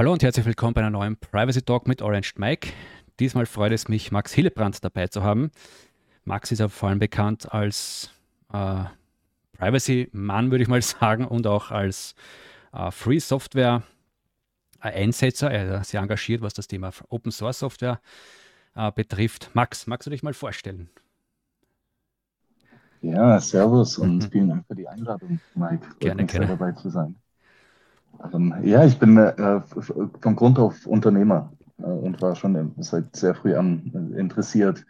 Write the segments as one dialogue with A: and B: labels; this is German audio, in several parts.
A: Hallo und herzlich willkommen bei einer neuen Privacy Talk mit Orange Mike. Diesmal freut es mich, Max Hillebrand dabei zu haben. Max ist ja vor allem bekannt als äh, Privacy-Mann, würde ich mal sagen, und auch als äh, Free Software Einsetzer. Er ist sehr engagiert, was das Thema Open Source Software äh, betrifft. Max, magst du dich mal vorstellen?
B: Ja, servus und mhm. vielen Dank für die Einladung, Mike.
A: Gerne, gerne.
B: dabei zu sein. Ähm, ja, ich bin äh, von Grund auf Unternehmer äh, und war schon seit sehr früh an äh, interessiert,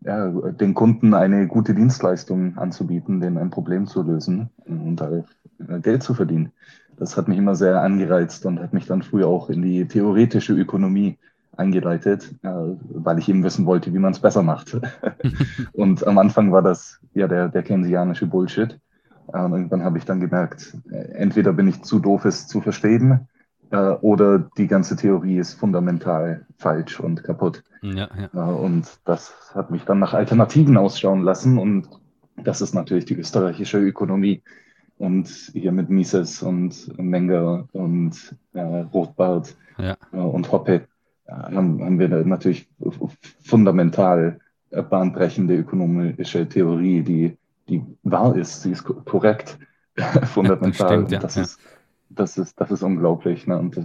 B: ja, den Kunden eine gute Dienstleistung anzubieten, denen ein Problem zu lösen und da äh, Geld zu verdienen. Das hat mich immer sehr angereizt und hat mich dann früher auch in die theoretische Ökonomie eingeleitet, äh, weil ich eben wissen wollte, wie man es besser macht. und am Anfang war das ja der, der keynesianische Bullshit. Und irgendwann habe ich dann gemerkt, äh, entweder bin ich zu doof, es zu verstehen, äh, oder die ganze Theorie ist fundamental falsch und kaputt. Ja, ja. Äh, und das hat mich dann nach Alternativen ausschauen lassen. Und das ist natürlich die österreichische Ökonomie. Und hier mit Mises und Menger und äh, Rothbart ja. und Hoppe haben, haben wir natürlich fundamental bahnbrechende ökonomische Theorie, die, die wahr ist, sie ist korrekt, fundamental. Das, stimmt, ja. das, ist, das, ist, das ist unglaublich. Ne? Und das,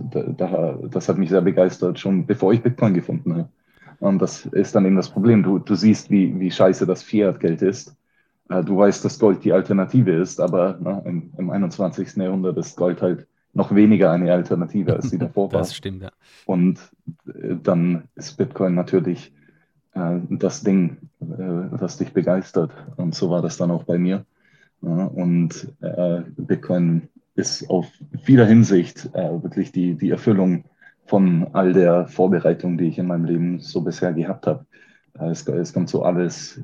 B: das hat mich sehr begeistert, schon bevor ich Bitcoin gefunden habe. Und das ist dann eben das Problem. Du, du siehst, wie, wie scheiße das Fiat-Geld ist. Äh, du weißt, dass Gold die Alternative ist, aber ne, im, im 21. Jahrhundert ist Gold halt noch weniger eine Alternative, als sie davor war.
A: Das stimmt, ja.
B: Und äh, dann ist Bitcoin natürlich äh, das Ding, äh, das dich begeistert. Und so war das dann auch bei mir. Ja, und äh, Bitcoin ist auf vieler Hinsicht äh, wirklich die, die Erfüllung von all der Vorbereitung, die ich in meinem Leben so bisher gehabt habe. Äh, es, es, kommt so alles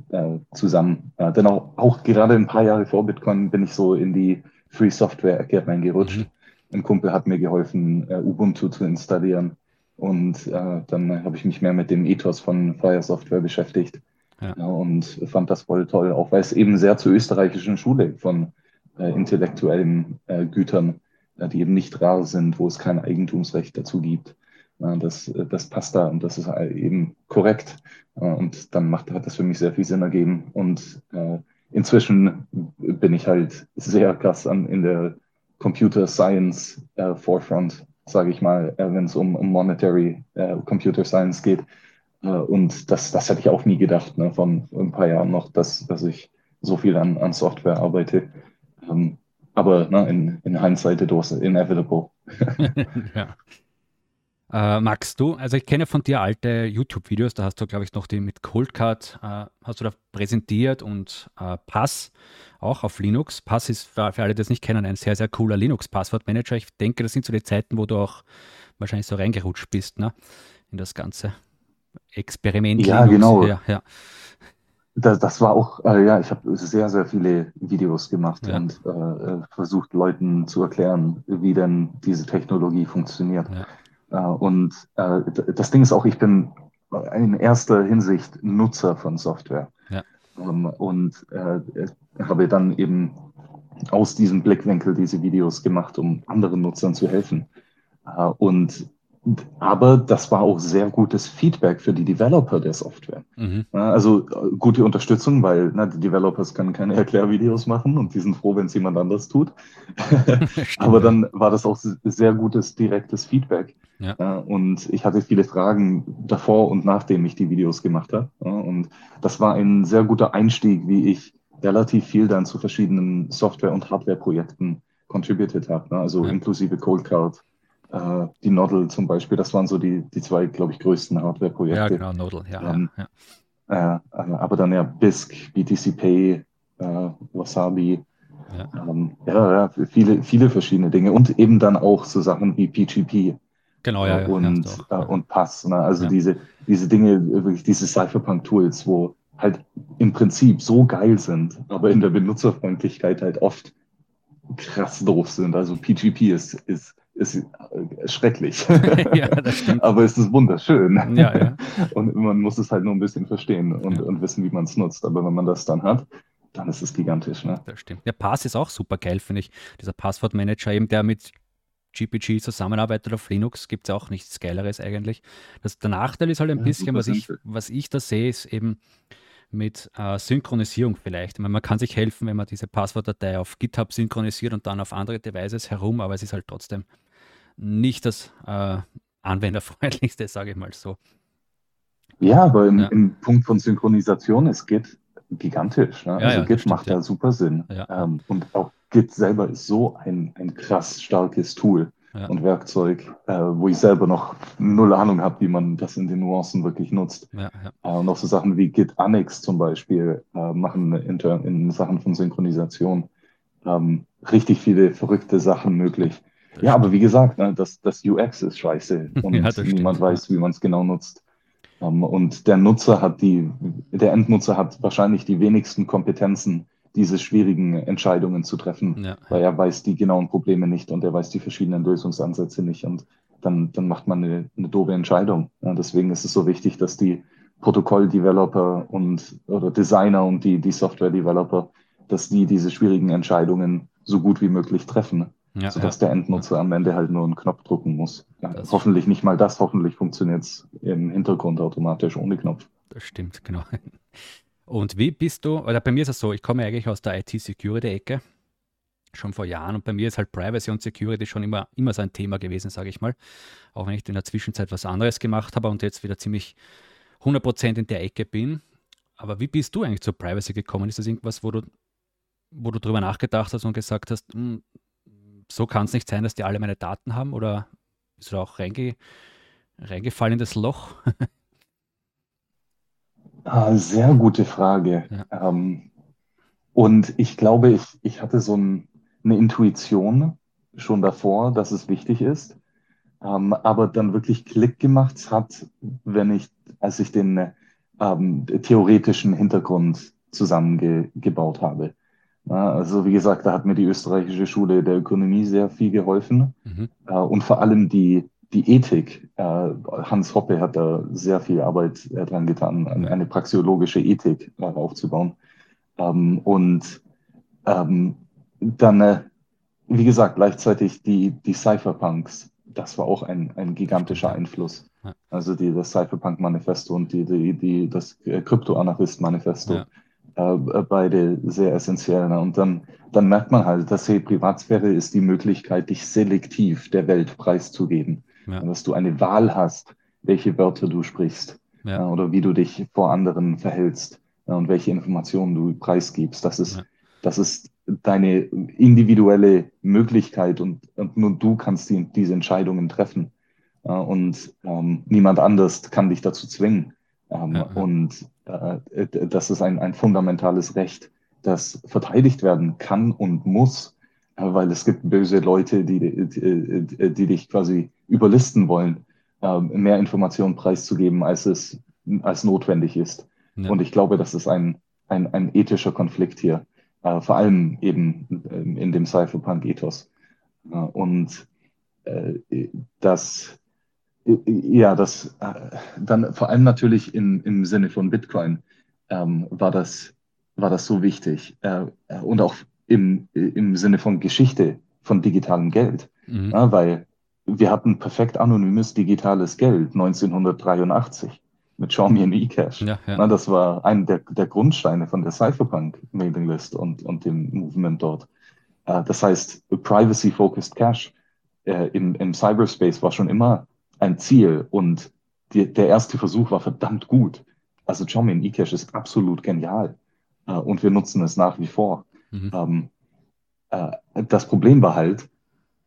B: zusammen. denn auch, auch gerade ein paar Jahre vor Bitcoin bin ich so in die Free Software-Ecke reingerutscht. Mhm ein Kumpel hat mir geholfen, uh, Ubuntu zu installieren. Und uh, dann habe ich mich mehr mit dem Ethos von Fire Software beschäftigt. Ja. Ja, und fand das voll toll, auch weil es eben sehr zur österreichischen Schule von äh, intellektuellen äh, Gütern, äh, die eben nicht rar sind, wo es kein Eigentumsrecht dazu gibt. das, das passt da und das ist eben korrekt. und dann macht, hat das für mich sehr viel Sinn ergeben. Und inzwischen bin ich halt sehr krass an, in der Computer Science äh, Forefront, sage ich mal, äh, wenn es um, um Monetary äh, Computer Science geht. Äh, und das, das hätte ich auch nie gedacht, ne, von ein paar Jahren noch, dass, dass ich so viel an, an Software arbeite. Ähm, aber ne, in, in Hindsight it was inevitable.
A: ja. Äh, Max, du, also ich kenne von dir alte YouTube-Videos, da hast du, glaube ich, noch die mit Coldcard, äh, hast du da präsentiert und äh, Pass auch auf Linux. Pass ist für, für alle, die das nicht kennen, ein sehr, sehr cooler Linux-Passwortmanager. Ich denke, das sind so die Zeiten, wo du auch wahrscheinlich so reingerutscht bist, ne? In das ganze Experiment.
B: Ja, Linux. genau. Ja, ja. Das, das war auch, äh, ja, ich habe sehr, sehr viele Videos gemacht ja. und äh, äh versucht, Leuten zu erklären, wie denn diese Technologie funktioniert. Ja. Äh, und äh, das Ding ist auch, ich bin in erster Hinsicht Nutzer von Software. Ja. Ähm, und äh, habe dann eben aus diesem Blickwinkel diese Videos gemacht, um anderen Nutzern zu helfen. Und aber das war auch sehr gutes Feedback für die Developer der Software. Mhm. Also gute Unterstützung, weil na, die Developers können keine Erklärvideos machen und die sind froh, wenn es jemand anders tut. aber dann war das auch sehr gutes direktes Feedback. Ja. Und ich hatte viele Fragen davor und nachdem ich die Videos gemacht habe. Und das war ein sehr guter Einstieg, wie ich relativ viel dann zu verschiedenen Software- und Hardware-Projekten contributed habe. Also ja. inklusive Coldcard äh, die Nodel zum Beispiel, das waren so die, die zwei, glaube ich, größten Hardware-Projekte. Ja,
A: genau, Nodel, ja.
B: Ähm, ja, ja. Äh, aber dann ja BISC, BTC Pay, äh, Wasabi, ja. Ähm, ja, ja, viele, viele verschiedene Dinge und eben dann auch so Sachen wie PGP.
A: Genau, ja,
B: ja und, ja, und Pass. Ne? Also diese, diese Dinge, wirklich diese Cypherpunk-Tools, wo halt im Prinzip so geil sind, aber in der Benutzerfreundlichkeit halt oft krass doof sind. Also PGP ist, ist ist äh, schrecklich. ja, das stimmt. Aber es ist wunderschön. Ja, ja. Und man muss es halt nur ein bisschen verstehen und, ja. und wissen, wie man es nutzt. Aber wenn man das dann hat, dann ist es gigantisch. Ne?
A: Das stimmt. Der Pass ist auch super geil, finde ich. Dieser Passwortmanager eben, der mit GPG zusammenarbeitet auf Linux, gibt es auch nichts Geileres eigentlich. Das, der Nachteil ist halt ein
B: Ja,
A: bisschen, was ich, was ich da sehe, ist eben mit äh, Synchronisierung vielleicht. Ich meine, man kann sich helfen, wenn man diese Passwortdatei auf GitHub synchronisiert und dann auf andere Devices herum, aber es ist halt trotzdem nicht das äh, anwenderfreundlichste, sage ich mal so.
B: Ja, aber im,
A: Ja.
B: im Punkt von Synchronisation ist Git gigantisch. Ne?
A: Ja,
B: Also
A: ja,
B: Git
A: stimmt,
B: macht
A: ja.
B: da super Sinn.
A: Ja.
B: Ähm, und auch Git selber ist so ein, ein krass starkes Tool
A: Ja.
B: und Werkzeug, äh, wo ich selber noch null Ahnung habe, wie man das in den Nuancen wirklich nutzt.
A: Ja, ja.
B: Äh, und auch so Sachen wie Git Annex zum Beispiel äh, machen in, in Sachen von Synchronisation ähm, richtig viele verrückte Sachen möglich. Ja, aber wie gesagt, ne, das, das UX ist scheiße und
A: stimmt,
B: niemand
A: ja.
B: weiß, wie man es genau nutzt. Ähm, und der Nutzer hat die, der Endnutzer hat wahrscheinlich die wenigsten Kompetenzen, diese schwierigen Entscheidungen zu treffen,
A: Ja,
B: weil er weiß die genauen Probleme nicht und er weiß die verschiedenen Lösungsansätze nicht und dann, dann macht man eine, eine doofe Entscheidung. Ja, deswegen ist es so wichtig, dass die Protokoll-Developer und oder Designer und die, die Software-Developer, dass die diese schwierigen Entscheidungen so gut wie möglich treffen
A: ja,
B: sodass
A: ja.
B: der Endnutzer am Ende halt nur einen Knopf drücken muss. Ja, hoffentlich nicht mal das, hoffentlich funktioniert es im Hintergrund automatisch ohne Knopf.
A: Das stimmt, genau. Und wie bist du, oder bei mir ist es so, ich komme eigentlich aus der IT-Security-Ecke, schon vor Jahren, und bei mir ist halt Privacy und Security schon immer, immer so ein Thema gewesen, sage ich mal. Auch wenn ich in der Zwischenzeit was anderes gemacht habe und jetzt wieder ziemlich 100% in der Ecke bin. Aber wie bist du eigentlich zur Privacy gekommen? Ist das irgendwas, wo du, wo du drüber nachgedacht hast und gesagt hast, "Hm, so kann es nicht sein, dass die alle meine Daten haben? Oder bist du auch reinge, reingefallen in das Loch?
B: Ah, sehr gute Frage. Ähm, und ich glaube, ich, ich hatte so ein, eine Intuition schon davor, dass es wichtig ist. Ähm, aber dann wirklich Klick gemacht hat, wenn ich, als ich den ähm, theoretischen Hintergrund zusammengebaut habe. Ja, also wie gesagt, da hat mir die österreichische Schule der Ökonomie sehr viel geholfen.
A: Mhm.
B: Äh, und vor allem die, die Ethik. Äh, Hans Hoppe hat da sehr viel Arbeit äh, dran getan, eine, praxeologische Ethik äh, aufzubauen. Ähm, und ähm, dann, wie gesagt, gleichzeitig die, die Cypherpunks. Das war auch ein, ein gigantischer Einfluss. Also die, das Cypherpunk-Manifesto und die, die, die, das Krypto-Anarchist-Manifesto.
A: Ja.
B: Äh, beide sehr essentiell. Ne? Und dann, dann merkt man halt, dass hey, Privatsphäre ist die Möglichkeit, dich selektiv der Welt preiszugeben.
A: Ja.
B: Dass du eine Wahl hast, welche Wörter du sprichst
A: Ja.
B: äh, oder wie du dich vor anderen verhältst äh, und welche Informationen du preisgibst. Das ist, das ist deine individuelle Möglichkeit und, und nur du kannst die, diese Entscheidungen treffen. Äh, und ähm, niemand anders kann dich dazu zwingen. Ähm. Und äh, das ist ein, ein fundamentales Recht, das verteidigt werden kann und muss, weil es gibt böse Leute, die, die, die dich quasi überlisten wollen, äh, mehr Informationen preiszugeben, als es als notwendig ist.
A: Ja.
B: Und ich glaube, das ist ein, ein, ein ethischer Konflikt hier, äh, vor allem eben ähm, in dem Cypherpunk-Ethos. Äh, und äh, das, ja, das dann vor allem natürlich in, im Sinne von Bitcoin ähm, war, das, war das so wichtig. Und auch im, im Sinne von Geschichte von digitalem Geld.
A: Mhm.
B: Ja, weil wir hatten perfekt anonymes digitales Geld 1983 mit Xiaomi und eCash.
A: Ja, ja.
B: Na, das war ein der, der Grundsteine von der Cypherpunk Mailing List und, und dem Movement dort. Äh, das heißt, Privacy-Focused Cash äh, im, im Cyberspace war schon immer ein Ziel und die, der erste Versuch war verdammt gut. Also Xiaomi und eCash ist absolut genial äh, und wir nutzen es nach wie vor.
A: Mhm.
B: Ähm, äh, das Problem war halt,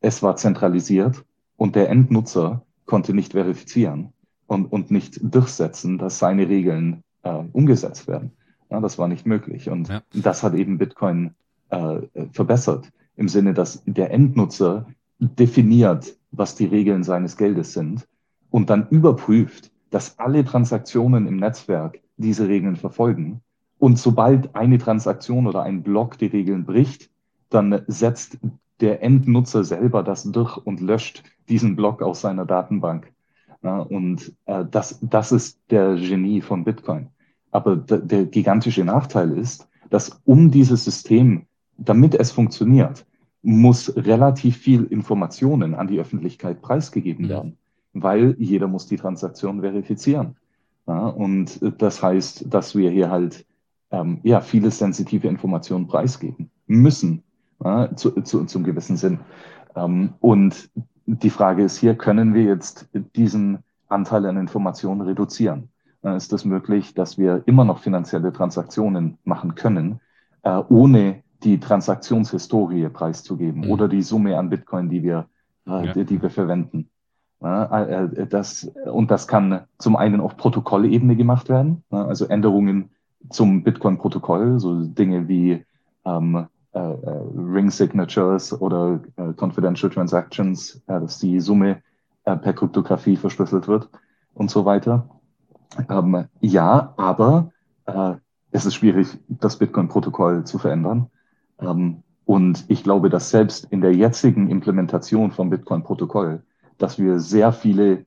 B: es war zentralisiert und der Endnutzer konnte nicht verifizieren und, und nicht durchsetzen, dass seine Regeln äh, umgesetzt werden. Ja, das war nicht möglich. Und
A: Ja.
B: das hat eben Bitcoin äh, verbessert, im Sinne, dass der Endnutzer definiert, was die Regeln seines Geldes sind und dann überprüft, dass alle Transaktionen im Netzwerk diese Regeln verfolgen. Und sobald eine Transaktion oder ein Block die Regeln bricht, dann setzt der Endnutzer selber das durch und löscht diesen Block aus seiner Datenbank. Ja, und äh, das, das ist der Genie von Bitcoin. Aber der gigantische Nachteil ist, dass um dieses System, damit es funktioniert, muss relativ viel Informationen an die Öffentlichkeit preisgegeben werden, weil jeder muss die Transaktion verifizieren. Ja, und das heißt, dass wir hier halt ähm, ja, viele sensitive Informationen preisgeben müssen, ja, zu, zu, zum gewissen Sinn. Ähm, und die Frage ist hier, können wir jetzt diesen Anteil an Informationen reduzieren? Äh, ist es das möglich, dass wir immer noch finanzielle Transaktionen machen können, äh, ohne die Transaktionshistorie preiszugeben mhm. oder die Summe an Bitcoin, die wir, äh, ja. die, die, wir verwenden? Äh, äh, das, und das kann zum einen auf Protokollebene gemacht werden, also Änderungen zum Bitcoin-Protokoll, so Dinge wie ähm, äh, äh, Ring Signatures oder äh, Confidential Transactions, dass die Summe per Kryptographie verschlüsselt wird und so weiter. Ähm, ja, aber es ist schwierig, das Bitcoin-Protokoll zu verändern. Ähm, und ich glaube, dass selbst in der jetzigen Implementation vom Bitcoin-Protokoll, dass wir sehr viele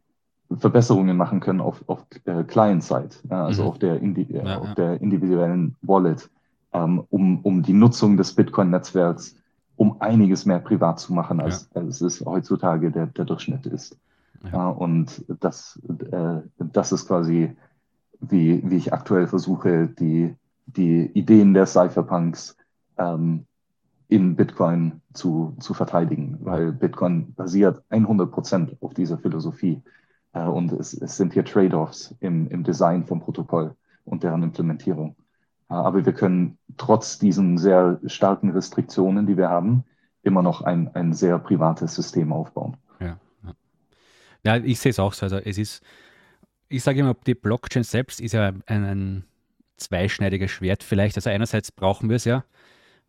B: Verbesserungen machen können auf, auf äh, Client-Side, ja, also mhm. auf, der, Indi ja, auf der individuellen Wallet, ähm, um, um die Nutzung des Bitcoin-Netzwerks um einiges mehr privat zu machen, als, als es heutzutage der, der Durchschnitt ist. Ja. und das, äh, das ist quasi, wie, wie ich aktuell versuche, die, die Ideen der Cypherpunks ähm, in Bitcoin zu, zu verteidigen, weil Bitcoin basiert 100% auf dieser Philosophie. Äh, und es, es, sind hier Trade-offs im, im Design vom Protokoll und deren Implementierung. Äh, aber wir können trotz diesen sehr starken Restriktionen, die wir haben, immer noch ein, ein sehr privates System aufbauen.
A: Ja, ja. ja ich sehe es auch so. Also es ist, ich sage immer, die Blockchain selbst ist ja ein, ein zweischneidiges Schwert vielleicht. Also einerseits brauchen wir es ja,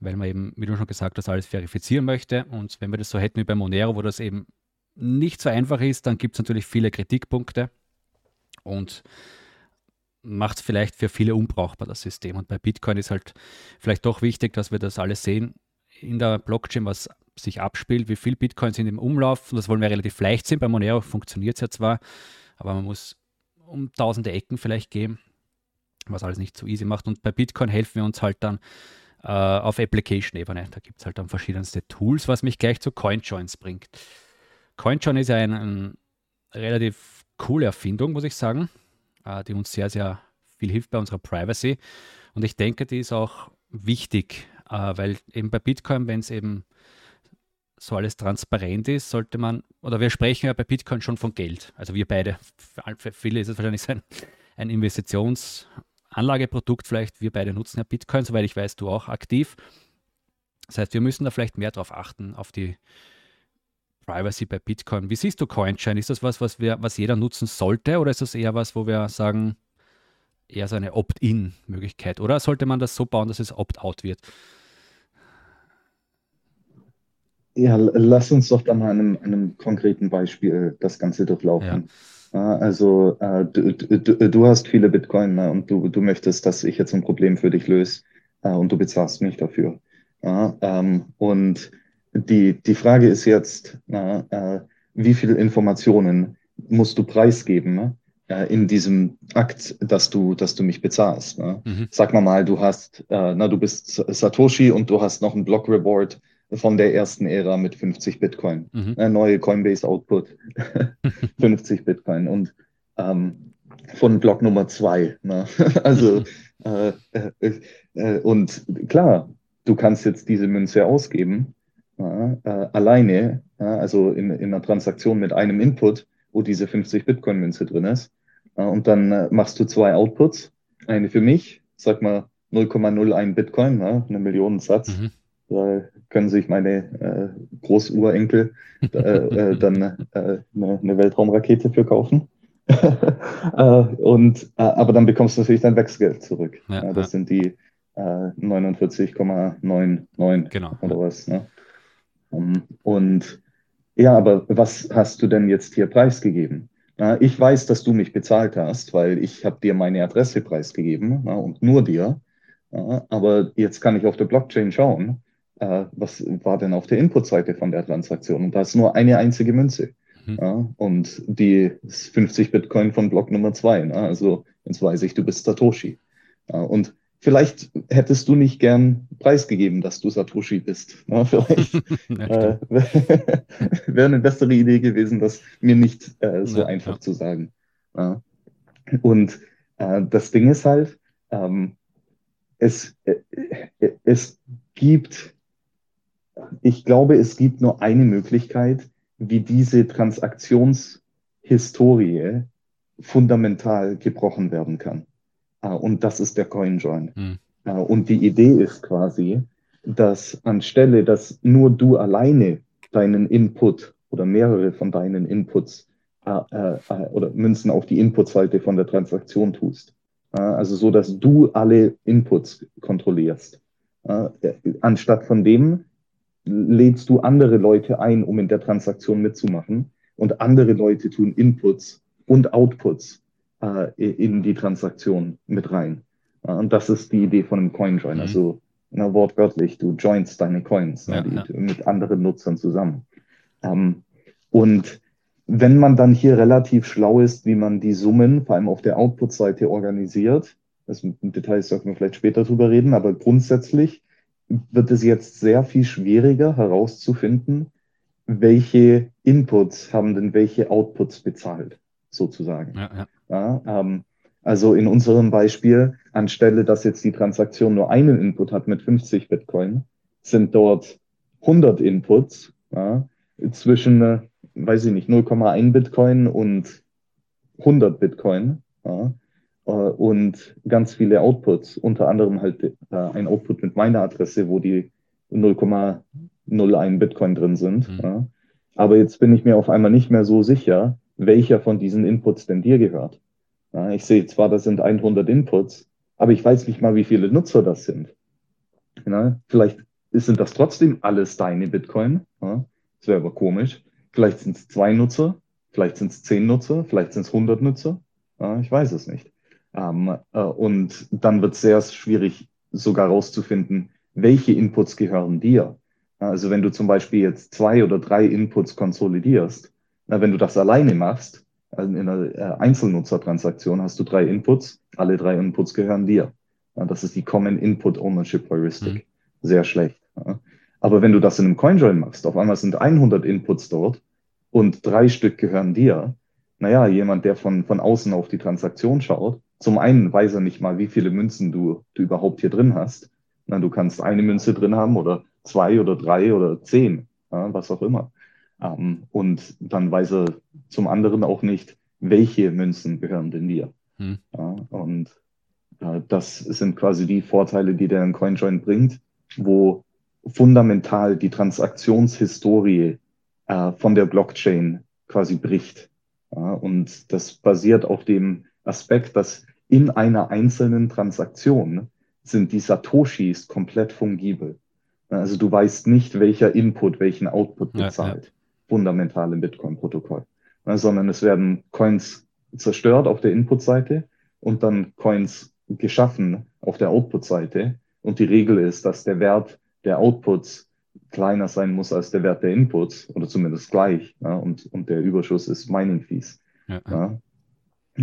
A: weil man eben, wie du schon gesagt hast, alles verifizieren möchte. Und wenn wir das so hätten wie bei Monero, wo das eben nicht so einfach ist, dann gibt es natürlich viele Kritikpunkte und macht es vielleicht für viele unbrauchbar, das System. Und bei Bitcoin ist halt vielleicht doch wichtig, dass wir das alles sehen in der Blockchain, was sich abspielt, wie viel Bitcoin sind im Umlauf. Und das wollen wir relativ leicht sehen. Bei Monero funktioniert es ja zwar, aber man muss um tausende Ecken vielleicht gehen, was alles nicht so easy macht. Und bei Bitcoin helfen wir uns halt dann äh, auf Application-Ebene. Da gibt es halt dann verschiedenste Tools, was mich gleich zu CoinJoins bringt. CoinJoin ist ja eine ein relativ coole Erfindung, muss ich sagen, äh, die uns sehr, sehr viel hilft bei unserer Privacy. Und ich denke, die ist auch wichtig, äh, weil eben bei Bitcoin, wenn es eben so alles transparent ist, sollte man, oder wir sprechen ja bei Bitcoin schon von Geld. Also wir beide, für viele ist es wahrscheinlich ein, ein Investitionsanlageprodukt vielleicht. Wir beide nutzen ja Bitcoin, soweit ich weiß, du auch aktiv. Das heißt, wir müssen da vielleicht mehr darauf achten, auf die Privacy bei Bitcoin. Wie siehst du CoinChain? Ist das was, was, wir, was jeder nutzen sollte oder ist das eher was, wo wir sagen, eher so eine Opt-in-Möglichkeit? Oder sollte man das so bauen, dass es Opt-out wird?
B: Ja, lass uns doch da mal an einem, einem konkreten Beispiel das Ganze durchlaufen. Ja. Also äh, du, du, du, hast viele Bitcoin ne, und du, du möchtest, dass ich jetzt ein Problem für dich löse äh, und du bezahlst mich dafür. Ja, ähm, und die, die Frage ist jetzt, na, äh, wie viele Informationen musst du preisgeben ne? äh, in diesem Akt, dass du, dass du mich bezahlst. Ne? Mhm. Sag mal mal, du hast, äh, na, du bist Satoshi und du hast noch ein Block Reward von der ersten Ära mit 50 Bitcoin. Mhm. Äh, neue Coinbase Output, 50 Bitcoin. Und ähm, von Block Nummer zwei. Ne? also, äh, äh, äh, und klar, du kannst jetzt diese Münze ausgeben ja, äh, alleine, ja, also in, in einer Transaktion mit einem Input, wo diese 50 Bitcoin-Münze drin ist. Ja, und dann äh, machst du zwei Outputs. Eine für mich, sag mal 0,01 Bitcoin, ja, eine Millionensatz. Mhm. Da können sich meine äh, Großurenkel äh, äh, dann äh, eine, eine Weltraumrakete für kaufen. und, aber dann bekommst du natürlich dein Wechselgeld zurück. Das sind die äh, 49,99 genau. oder was. Ne? Und ja, aber was hast du denn jetzt hier preisgegeben? ich weiß, dass du mich bezahlt hast, weil ich habe dir meine Adresse preisgegeben und nur dir. aber jetzt kann ich auf der Blockchain schauen, äh, was war denn auf der Inputseite von der Transaktion? Und da ist nur eine einzige Münze. Mhm. und die ist 50 Bitcoin von Block Nummer zwei. Also jetzt weiß ich, du bist Satoshi. und vielleicht hättest du nicht gern preisgegeben, dass du Satoshi bist. Ja, vielleicht äh, wäre eine bessere Idee gewesen, das mir nicht äh, so ja, einfach ja. zu sagen. Ja. Und äh, das Ding ist halt, ähm, es, äh, es gibt, ich glaube, es gibt nur eine Möglichkeit, wie diese Transaktionshistorie fundamental gebrochen werden kann. Äh, und das ist der CoinJoin. Mhm. Und die Idee ist quasi, dass anstelle, dass nur du alleine deinen Input oder mehrere von deinen Inputs äh, äh, oder Münzen auf die Inputseite von der Transaktion tust, also so, dass du alle Inputs kontrollierst. Anstatt von dem lädst du andere Leute ein, um in der Transaktion mitzumachen und andere Leute tun Inputs und Outputs äh, in die Transaktion mit rein. und das ist die Idee von einem Coin-Join. Mhm. Also na, wortwörtlich, du joinst deine Coins ja, die, ja. mit anderen Nutzern zusammen. Ähm, und wenn man dann hier relativ schlau ist, wie man die Summen, vor allem auf der Output-Seite, organisiert, das mit Details sollten wir vielleicht später drüber reden, aber grundsätzlich wird es jetzt sehr viel schwieriger herauszufinden, welche Inputs haben denn welche Outputs bezahlt, sozusagen. Ja, ja. Ja, ähm, also in unserem Beispiel, anstelle dass jetzt die Transaktion nur einen Input hat mit 50 Bitcoin, sind dort 100 Inputs ja, zwischen, äh, weiß ich nicht, 0,1 Bitcoin und 100 Bitcoin. Ja, äh, und ganz viele Outputs, unter anderem halt äh, ein Output mit meiner Adresse, wo die 0,01 Bitcoin drin sind. Mhm. Ja. Aber jetzt bin ich mir auf einmal nicht mehr so sicher, welcher von diesen Inputs denn dir gehört. Ja, ich sehe zwar, das sind 100 Inputs, aber ich weiß nicht mal, wie viele Nutzer das sind. Ja, vielleicht sind das trotzdem alles deine Bitcoin. Ja, das wäre aber komisch. Vielleicht sind es zwei Nutzer, vielleicht sind es zehn Nutzer, vielleicht sind es 100 Nutzer. Ich weiß es nicht. Ähm, äh, und dann wird es sehr schwierig, sogar herauszufinden, welche Inputs gehören dir. Also wenn du zum Beispiel jetzt zwei oder drei Inputs konsolidierst, na, wenn du das alleine machst, also in einer äh, Einzelnutzertransaktion hast du drei Inputs, alle drei Inputs gehören dir. Ja, das ist die Common Input Ownership Heuristic. Mhm. Sehr schlecht. Ja. Aber wenn du das in einem CoinJoin machst, auf einmal sind 100 Inputs dort und drei Stück gehören dir. Naja, jemand, der von, von außen auf die Transaktion schaut, zum einen weiß er nicht mal, wie viele Münzen du, du überhaupt hier drin hast. Na, du kannst eine Münze drin haben oder zwei oder drei oder zehn, ja, was auch immer. Ähm, und dann weiß er zum anderen auch nicht, welche Münzen gehören denn dir. Hm. Ja, und äh, das sind quasi die Vorteile, die der CoinJoin bringt, wo fundamental die Transaktionshistorie äh, von der Blockchain quasi bricht. Ja, und das basiert auf dem Aspekt, dass in einer einzelnen Transaktion sind die Satoshis komplett fungibel. Also du weißt nicht, welcher Input welchen Output bezahlt. Ja, ja fundamental im Bitcoin-Protokoll, ne, sondern es werden Coins zerstört auf der Input-Seite und dann Coins geschaffen auf der Output-Seite. Und die Regel ist, dass der Wert der Outputs kleiner sein muss als der Wert der Inputs oder zumindest gleich. Ja, und, und der Überschuss ist Mining Fees. Ja. Ja.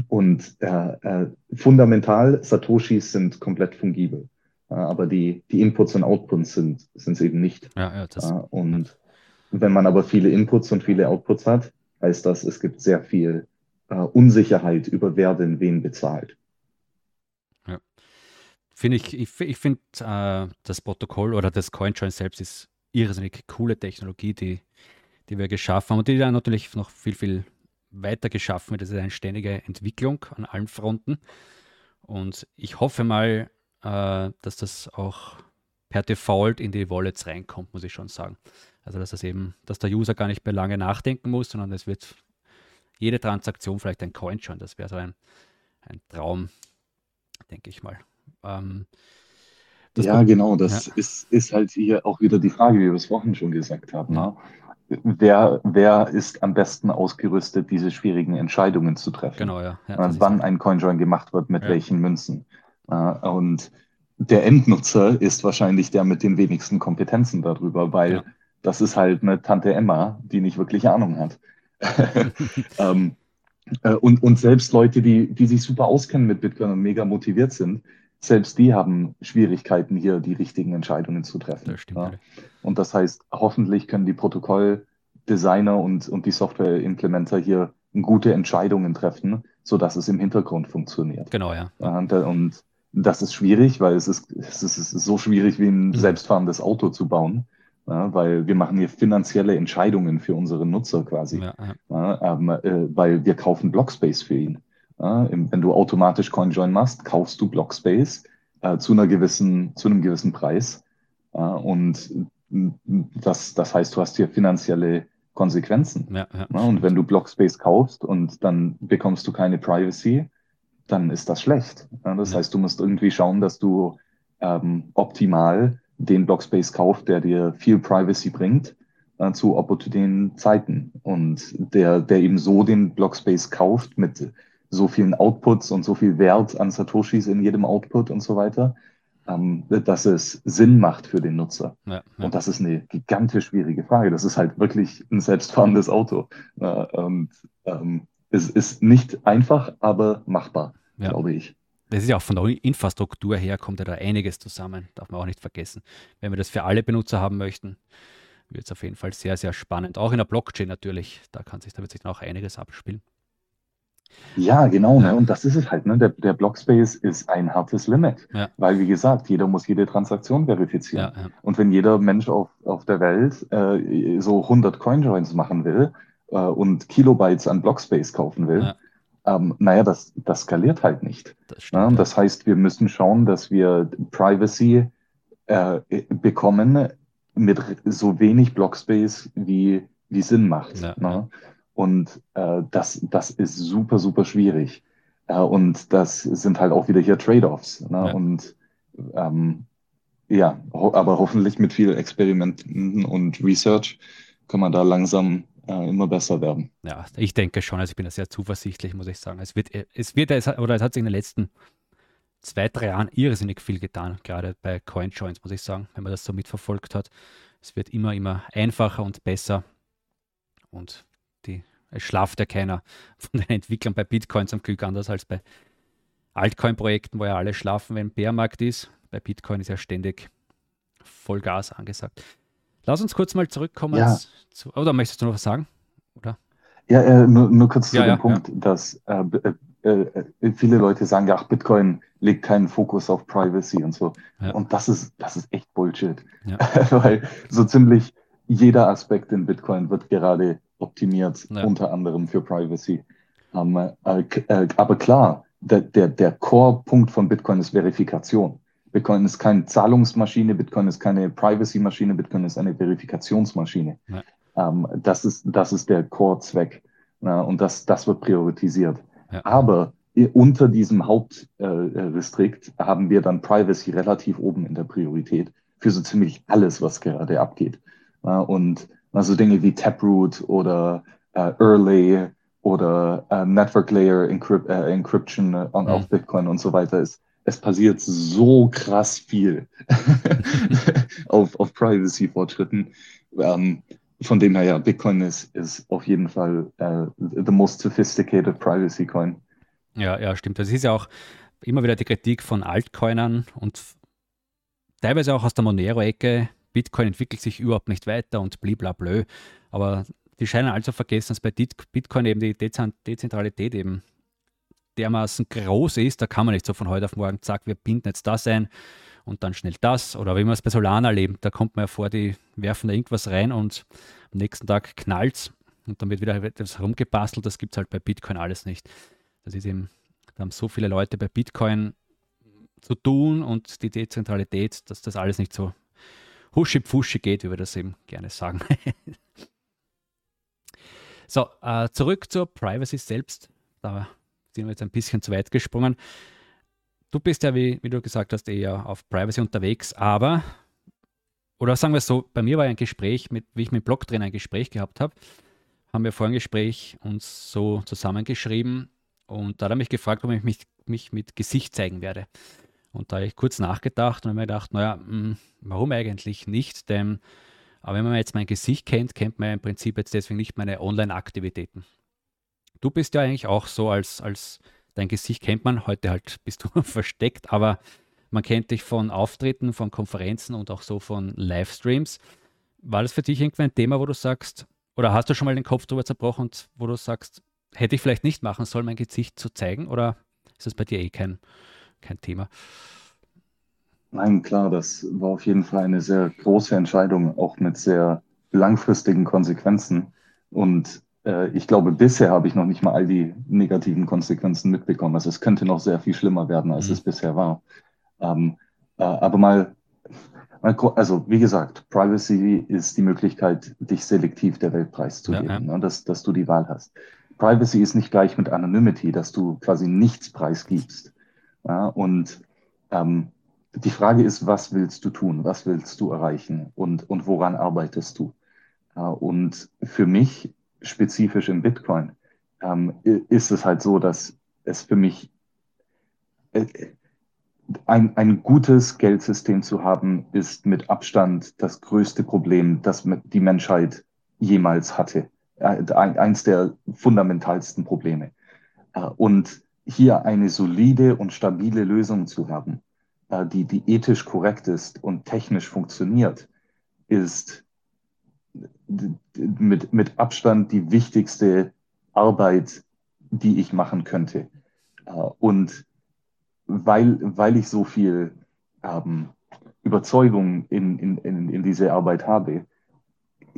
B: Und äh, äh, fundamental, Satoshis sind komplett fungibel. aber die, die Inputs und Outputs sind es eben nicht. Ja, ja, das, und wenn man aber viele Inputs und viele Outputs hat, heißt das, es gibt sehr viel äh, Unsicherheit über wer denn wen bezahlt.
A: Ja. Finde ich, ich, ich finde äh, das Protokoll oder das CoinJoin selbst ist irrsinnig coole Technologie, die, die wir geschaffen haben und die dann natürlich noch viel, viel weiter geschaffen wird. Das ist eine ständige Entwicklung an allen Fronten. Und ich hoffe mal, äh, dass das auch per Default in die Wallets reinkommt, muss ich schon sagen. Also dass das eben, dass der User gar nicht mehr lange nachdenken muss, sondern es wird jede Transaktion vielleicht ein Coin schon. Das wäre so ein, ein Traum, denke ich mal. Ähm,
B: ja, genau, das ja. Ist, ist halt hier auch wieder die Frage, wie wir es vorhin schon gesagt haben. Ne? Wer, wer ist am besten ausgerüstet, diese schwierigen Entscheidungen zu treffen? Genau, ja. ja äh, wann ein CoinJoin gemacht wird, mit ja. welchen Münzen. Äh, und der Endnutzer ist wahrscheinlich der mit den wenigsten Kompetenzen darüber, weil das ist halt eine Tante Emma, die nicht wirklich Ahnung hat. ähm, äh, und, und selbst Leute, die, die sich super auskennen mit Bitcoin und mega motiviert sind, selbst die haben Schwierigkeiten, hier die richtigen Entscheidungen zu treffen.
A: Das. Ja.
B: Und das heißt, hoffentlich können die Protokolldesigner und, und die Software-Implementer hier gute Entscheidungen treffen, sodass es im Hintergrund funktioniert.
A: Genau, ja.
B: Und, und das ist schwierig, weil es ist, es ist so schwierig, wie ein mhm. selbstfahrendes Auto zu bauen. Ja, weil wir machen hier finanzielle Entscheidungen für unsere Nutzer quasi, ja, ja. Ähm, äh, weil wir kaufen Blockspace für ihn. wenn du automatisch CoinJoin machst, kaufst du Blockspace äh, zu einer gewissen, zu einem gewissen Preis. und das, das heißt, du hast hier finanzielle Konsequenzen. und wenn du Blockspace kaufst und dann bekommst du keine Privacy, dann ist das schlecht. das heißt, du musst irgendwie schauen, dass du ähm, optimal den Blockspace kauft, der dir viel Privacy bringt, äh, zu opportunen Zeiten. Und der, der eben so den Blockspace kauft mit so vielen Outputs und so viel Wert an Satoshis in jedem Output und so weiter, ähm, dass es Sinn macht für den Nutzer. Ja, ja. Und das ist eine gigantisch schwierige Frage. Das ist halt wirklich ein selbstfahrendes Auto. Äh, und ähm, es ist nicht einfach, aber machbar, ja. glaube ich
A: das ist ja auch von der Infrastruktur her, kommt ja da einiges zusammen, darf man auch nicht vergessen. Wenn wir das für alle Benutzer haben möchten, wird es auf jeden Fall sehr, sehr spannend. Auch in der Blockchain natürlich, da kann sich, da wird sich dann auch einiges abspielen.
B: Ja, genau, ne? und das ist es halt. Ne? Der, der Blockspace ist ein hartes Limit, ja. weil, wie gesagt, jeder muss jede Transaktion verifizieren. Ja, ja. Und wenn jeder Mensch auf, auf der Welt äh, so 100 Coinjoins machen will äh, und Kilobytes an Blockspace kaufen will, ähm, naja, das, das skaliert halt nicht. Das, stimmt, ja, das heißt, wir müssen schauen, dass wir Privacy äh, bekommen mit so wenig Blockspace wie, wie Sinn macht. Ja, ne? ja. Und äh, das, das ist super, super schwierig. Äh, und das sind halt auch wieder hier Trade-offs. Ne? Und ähm, ja, ho aber hoffentlich mit viel Experimenten und Research kann man da langsam äh, immer besser werden.
A: Ja, ich denke schon. Also ich bin da sehr zuversichtlich, muss ich sagen. Es wird, es wird, es hat, oder es hat sich in den letzten zwei, drei Jahren irrsinnig viel getan, gerade bei CoinJoins, muss ich sagen, wenn man das so mitverfolgt hat. Es wird immer, immer einfacher und besser und die, es schlaft ja keiner von den Entwicklern bei Bitcoin zum Glück anders als bei Altcoin-Projekten, wo ja alle schlafen, wenn Bärmarkt ist. Bei Bitcoin ist ja ständig Vollgas angesagt. Lass uns kurz mal zurückkommen. Ja. Zu, oder möchtest du noch was sagen? Oder?
B: Ja, äh, nur, nur, kurz ja, zu dem Punkt, dass äh, äh, äh, viele Leute sagen, ja, Bitcoin legt keinen Fokus auf Privacy und so. Und das ist, das ist echt Bullshit. Weil so ziemlich jeder Aspekt in Bitcoin wird gerade optimiert, unter anderem für Privacy. Ähm, äh, aber klar, der, der, der Core-Punkt von Bitcoin ist Verifikation. Bitcoin ist keine Zahlungsmaschine, Bitcoin ist keine Privacy-Maschine, Bitcoin ist eine Verifikationsmaschine. Ja. Ähm, das, ist, das ist der Core-Zweck. Ja, und das, das wird priorisiert. Ja. Aber unter diesem Hauptrestrikt äh, haben wir dann Privacy relativ oben in der Priorität für so ziemlich alles, was gerade abgeht. und also Dinge wie Taproot oder äh, Early oder äh, Network Layer Encrypt, äh, Encryption on, mhm. auf Bitcoin und so weiter ist es passiert so krass viel auf, auf Privacy-Fortschritten. Ähm, von dem her, ja, Bitcoin ist, ist auf jeden Fall uh, the most sophisticated Privacy Coin.
A: Ja, ja, stimmt. Das ist ja auch immer wieder die Kritik von Altcoinern und teilweise auch aus der Monero-Ecke. Bitcoin entwickelt sich überhaupt nicht weiter und bliblablö. Aber die scheinen also vergessen, dass bei Bitcoin eben die Dezentralität eben dermaßen groß ist, da kann man nicht so von heute auf morgen, zack, wir binden jetzt das ein und dann schnell das. Oder wie man es bei Solana erlebt, da kommt man ja vor, die werfen da irgendwas rein und am nächsten Tag knallt es und dann wird wieder etwas herumgebastelt. Das gibt es halt bei Bitcoin alles nicht. Das ist eben, da haben so viele Leute bei Bitcoin zu tun und die Dezentralität, dass das alles nicht so huschi-pfuschi geht, wie wir das eben gerne sagen. so, äh, zurück zur Privacy selbst. Da sind wir jetzt ein bisschen zu weit gesprungen. Du bist ja, wie, wie du gesagt hast, eher auf Privacy unterwegs, aber, oder sagen wir es so, bei mir war ein Gespräch, mit, wie ich mit Blogtrainer ein Gespräch gehabt habe, haben wir vor einem Gespräch uns so zusammengeschrieben und da hat er mich gefragt, ob ich mich, mich mit Gesicht zeigen werde. Und da habe ich kurz nachgedacht und habe mir gedacht, naja, mh, hm, warum eigentlich nicht? Denn aber wenn man jetzt mein Gesicht kennt, kennt man im Prinzip jetzt deswegen nicht meine Online-Aktivitäten. Du bist ja eigentlich auch so, als, als dein Gesicht kennt man, heute halt bist du versteckt, aber Man kennt dich von Auftritten, von Konferenzen und auch so von Livestreams. War das für dich irgendwie ein Thema, wo du sagst, oder hast du schon mal den Kopf drüber zerbrochen wo du sagst, hätte ich vielleicht nicht machen sollen, mein Gesicht zu zeigen? Oder ist das bei dir eh kein, kein Thema?
B: Nein, klar, das war auf jeden Fall eine sehr große Entscheidung, auch mit sehr langfristigen Konsequenzen. Und ich glaube, bisher habe ich noch nicht mal all die negativen Konsequenzen mitbekommen. Also es könnte noch sehr viel schlimmer werden, als mhm. es bisher war. Ähm, äh, aber mal, mal, also wie gesagt, Privacy ist die Möglichkeit, dich selektiv der Welt preiszugeben, ja, ja. Ne, dass, dass du die Wahl hast. Privacy ist nicht gleich mit Anonymity, dass du quasi nichts preisgibst. Ja, und ähm, die Frage ist, was willst du tun? Was willst du erreichen? Und, und woran arbeitest du? Und für mich, spezifisch im Bitcoin, ähm, ist es halt so, dass es für mich äh, ein, ein gutes Geldsystem zu haben, ist mit Abstand das größte Problem, das die Menschheit jemals hatte. Äh, eins der fundamentalsten Probleme. Äh, und hier eine solide und stabile Lösung zu haben, äh, die, die ethisch korrekt ist und technisch funktioniert, ist mit, mit Abstand die wichtigste Arbeit, die ich machen könnte. Und weil, weil ich so viel ähm, Überzeugung in, in, in, in diese Arbeit habe,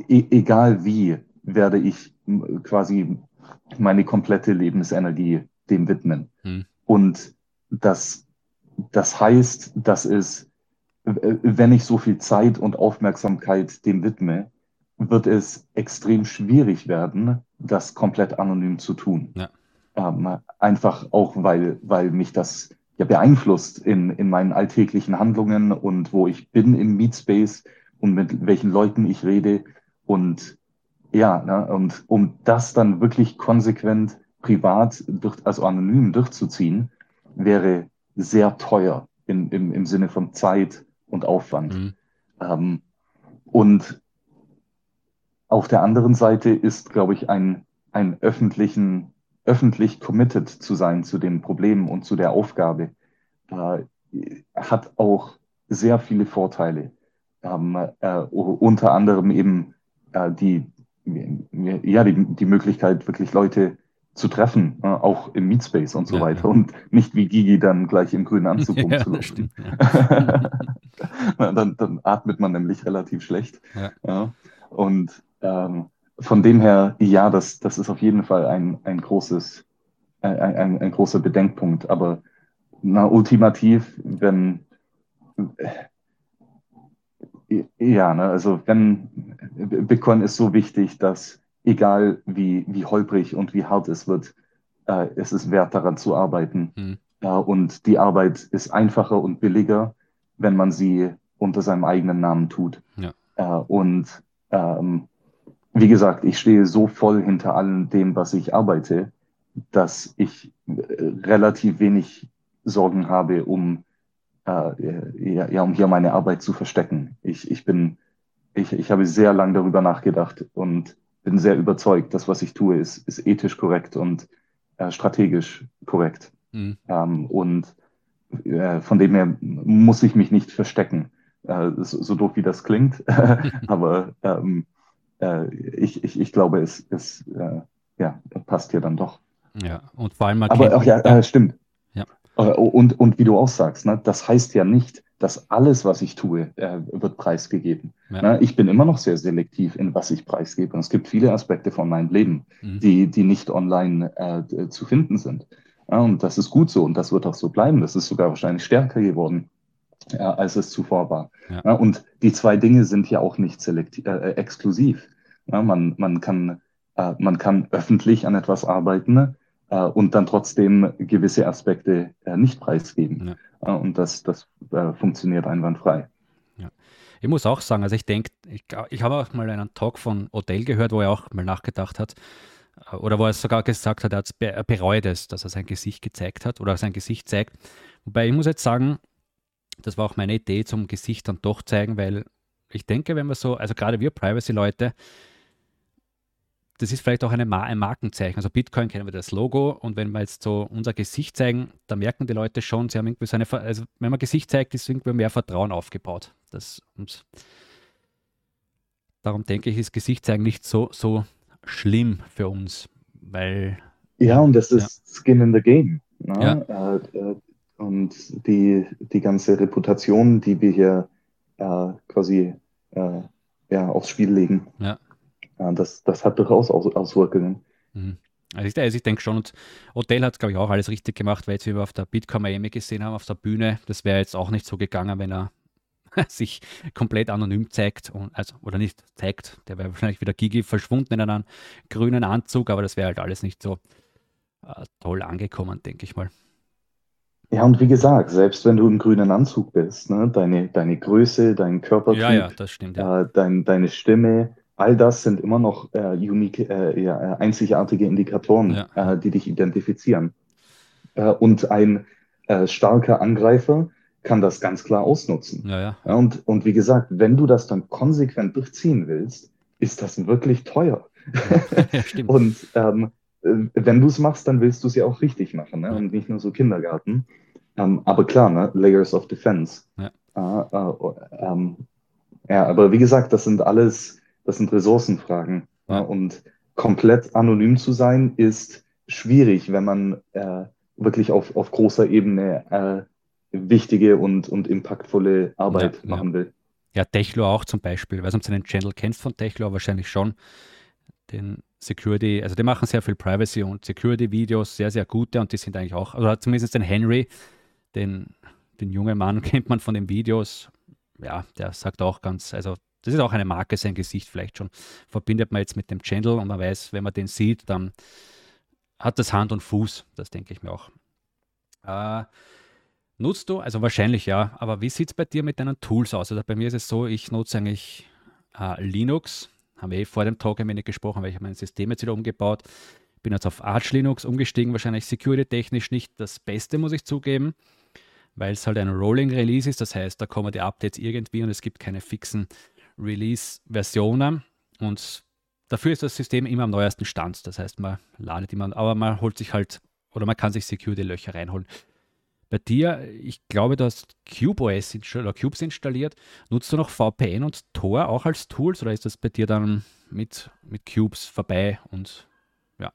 B: e egal wie, werde ich quasi meine komplette Lebensenergie dem widmen. Hm. Und das, das heißt, dass es, wenn ich so viel Zeit und Aufmerksamkeit dem widme, wird es extrem schwierig werden, das komplett anonym zu tun. Ja. Ähm, einfach auch, weil, weil mich das ja beeinflusst in, in meinen alltäglichen Handlungen und wo ich bin im Meetspace und mit welchen Leuten ich rede. Und ja, ne, und um das dann wirklich konsequent privat, durch, also anonym durchzuziehen, wäre sehr teuer in, im, im Sinne von Zeit und Aufwand. Mhm. Ähm, und auf der anderen Seite ist, glaube ich, ein, ein öffentlichen, öffentlich committed zu sein zu dem Problem und zu der Aufgabe, äh, hat auch sehr viele Vorteile. Ähm, äh, unter anderem eben äh, die, ja, die, die Möglichkeit, wirklich Leute zu treffen, äh, auch im Meetspace und so ja, weiter. Ja. Und nicht wie Gigi dann gleich im grünen Anzug ja, rumzulaufen. dann, dann, atmet man nämlich relativ schlecht. Und ähm, von dem her, ja, das, das ist auf jeden Fall ein, ein großes, ein, ein, ein großer Bedenkpunkt. Aber na, ultimativ, wenn ja, ne, also wenn Bitcoin ist so wichtig, dass egal wie, wie holprig und wie hart es wird, äh, es ist wert daran zu arbeiten. Mhm. Ja, und die Arbeit ist einfacher und billiger, wenn man sie unter seinem eigenen Namen tut. Ja. Äh, und ähm, wie gesagt, ich stehe so voll hinter allem dem, was ich arbeite, dass ich äh, relativ wenig Sorgen habe, um äh, ja, ja, um hier meine Arbeit zu verstecken. Ich, ich bin, ich, ich habe sehr lange darüber nachgedacht und bin sehr überzeugt, dass was ich tue, ist, ist ethisch korrekt und äh, strategisch korrekt. Mhm. Ähm, und äh, von dem her muss ich mich nicht verstecken. Äh, so, so, doof wie das klingt, aber ähm, äh, ich, ich, ich glaube, es, es äh, ja, passt hier dann doch.
A: Ja, und vor allem.
B: Aber auch ja, stimmt. Äh, und, und wie du auch sagst, ne, das heißt ja nicht, dass alles, was ich tue, äh, wird preisgegeben. Ja. Ne, ich bin immer noch sehr selektiv in was ich preisgebe. Und es gibt viele Aspekte von meinem Leben, mhm. die, die nicht online äh, zu finden sind. Ja, und das ist gut so und das wird auch so bleiben. Das ist sogar wahrscheinlich stärker geworden, ja, als es zuvor war. Ja. und die zwei Dinge sind ja auch nicht selektiv, äh, exklusiv. man, man, kann, äh, man kann öffentlich an etwas arbeiten, äh, und dann trotzdem gewisse Aspekte äh, nicht preisgeben. Ja. Äh, und das, das äh, funktioniert einwandfrei.
A: Ja. Ich muss auch sagen, also ich denke, ich, ich habe auch mal einen Talk von Odell gehört, wo er auch mal nachgedacht hat, äh, oder wo er sogar gesagt hat, er, er bereut es, dass er sein Gesicht gezeigt hat oder sein Gesicht zeigt. Wobei ich muss jetzt sagen, das war auch meine Idee zum Gesicht dann doch zeigen, weil ich denke, wenn wir so, also gerade wir Privacy-Leute, das ist vielleicht auch eine ein Markenzeichen. Also Bitcoin kennen wir das Logo und wenn wir jetzt so unser Gesicht zeigen, da merken die Leute schon, sie haben irgendwie so eine, also wenn man Gesicht zeigt, ist irgendwie mehr Vertrauen aufgebaut. Das, und darum denke ich, ist Gesicht zeigen nicht so, so schlimm für uns, weil.
B: Ja, und das ist ja. Skin in the Game. Ne? Ja. Äh, äh, und die, die ganze Reputation, die wir hier äh, quasi äh, ja, aufs Spiel legen.
A: Ja.
B: Das, das hat durchaus Aus Auswirkungen.
A: Mhm. Also ich, also ich denke schon, und Hotel hat, glaube ich, auch alles richtig gemacht, weil jetzt, wie wir auf der Bitcoin Miami gesehen haben, auf der Bühne, das wäre jetzt auch nicht so gegangen, wenn er sich komplett anonym zeigt, und, also, oder nicht zeigt, der wäre wahrscheinlich wieder Gigi verschwunden in einem grünen Anzug, aber das wäre halt alles nicht so äh, toll angekommen, denke ich mal.
B: Ja, und wie gesagt, selbst wenn du im grünen Anzug bist, ne, deine, deine Größe, dein Körpertyp,
A: ja, ja, stimmt,
B: ja. äh, dein, deine Stimme, all das sind immer noch äh, unique, äh, ja, äh, einzigartige Indikatoren, ja. äh, die dich identifizieren. Äh, und ein äh, starker Angreifer kann das ganz klar ausnutzen.
A: Ja,
B: und, und wie gesagt, wenn du das dann konsequent durchziehen willst, ist das wirklich teuer. Und ähm, äh, wenn du es machst, dann willst du es ja auch richtig machen ne? und nicht nur so Kindergarten. Ähm, aber klar, ne? Layers of Defense. Ja. Äh, äh, ähm, ja, aber wie gesagt, das sind alles das sind Ressourcenfragen. Ja. Und komplett anonym zu sein, ist schwierig, wenn man äh, wirklich auf, auf großer Ebene äh, wichtige und, und impactvolle Arbeit ja, machen will.
A: Ja, Techlo auch zum Beispiel. Ich weiß nicht, ob du den Channel kennst von Techlo, wahrscheinlich schon. Den Security, also die machen sehr viel Privacy und Security-Videos, sehr, sehr gute und die sind eigentlich auch, oder zumindest den Henry, den, den jungen Mann kennt man von den Videos. Ja, der sagt auch ganz, also das ist auch eine Marke, sein Gesicht vielleicht schon. Verbindet man jetzt mit dem Channel und man weiß, wenn man den sieht, dann hat das Hand und Fuß. Das denke ich mir auch. Äh, nutzt du, also wahrscheinlich ja, aber wie sieht es bei dir mit deinen Tools aus? Also bei mir ist es so, ich nutze eigentlich äh, Linux. Haben wir eh vor dem Talk ein wenig gesprochen, weil ich mein System jetzt wieder umgebaut. Bin jetzt auf Arch Linux umgestiegen, wahrscheinlich security-technisch nicht das Beste, muss ich zugeben, weil es halt ein Rolling Release ist. Das heißt, da kommen die Updates irgendwie und es gibt keine fixen Release-Versionen und dafür ist das System immer am neuesten Stand. Das heißt, man ladet immer, aber man holt sich halt oder man kann sich Security-Löcher reinholen. Bei dir, ich glaube, du hast CubeOS oder Cubes installiert. Nutzt du noch VPN und Tor auch als Tools oder ist das bei dir dann mit, mit Cubes vorbei und ja?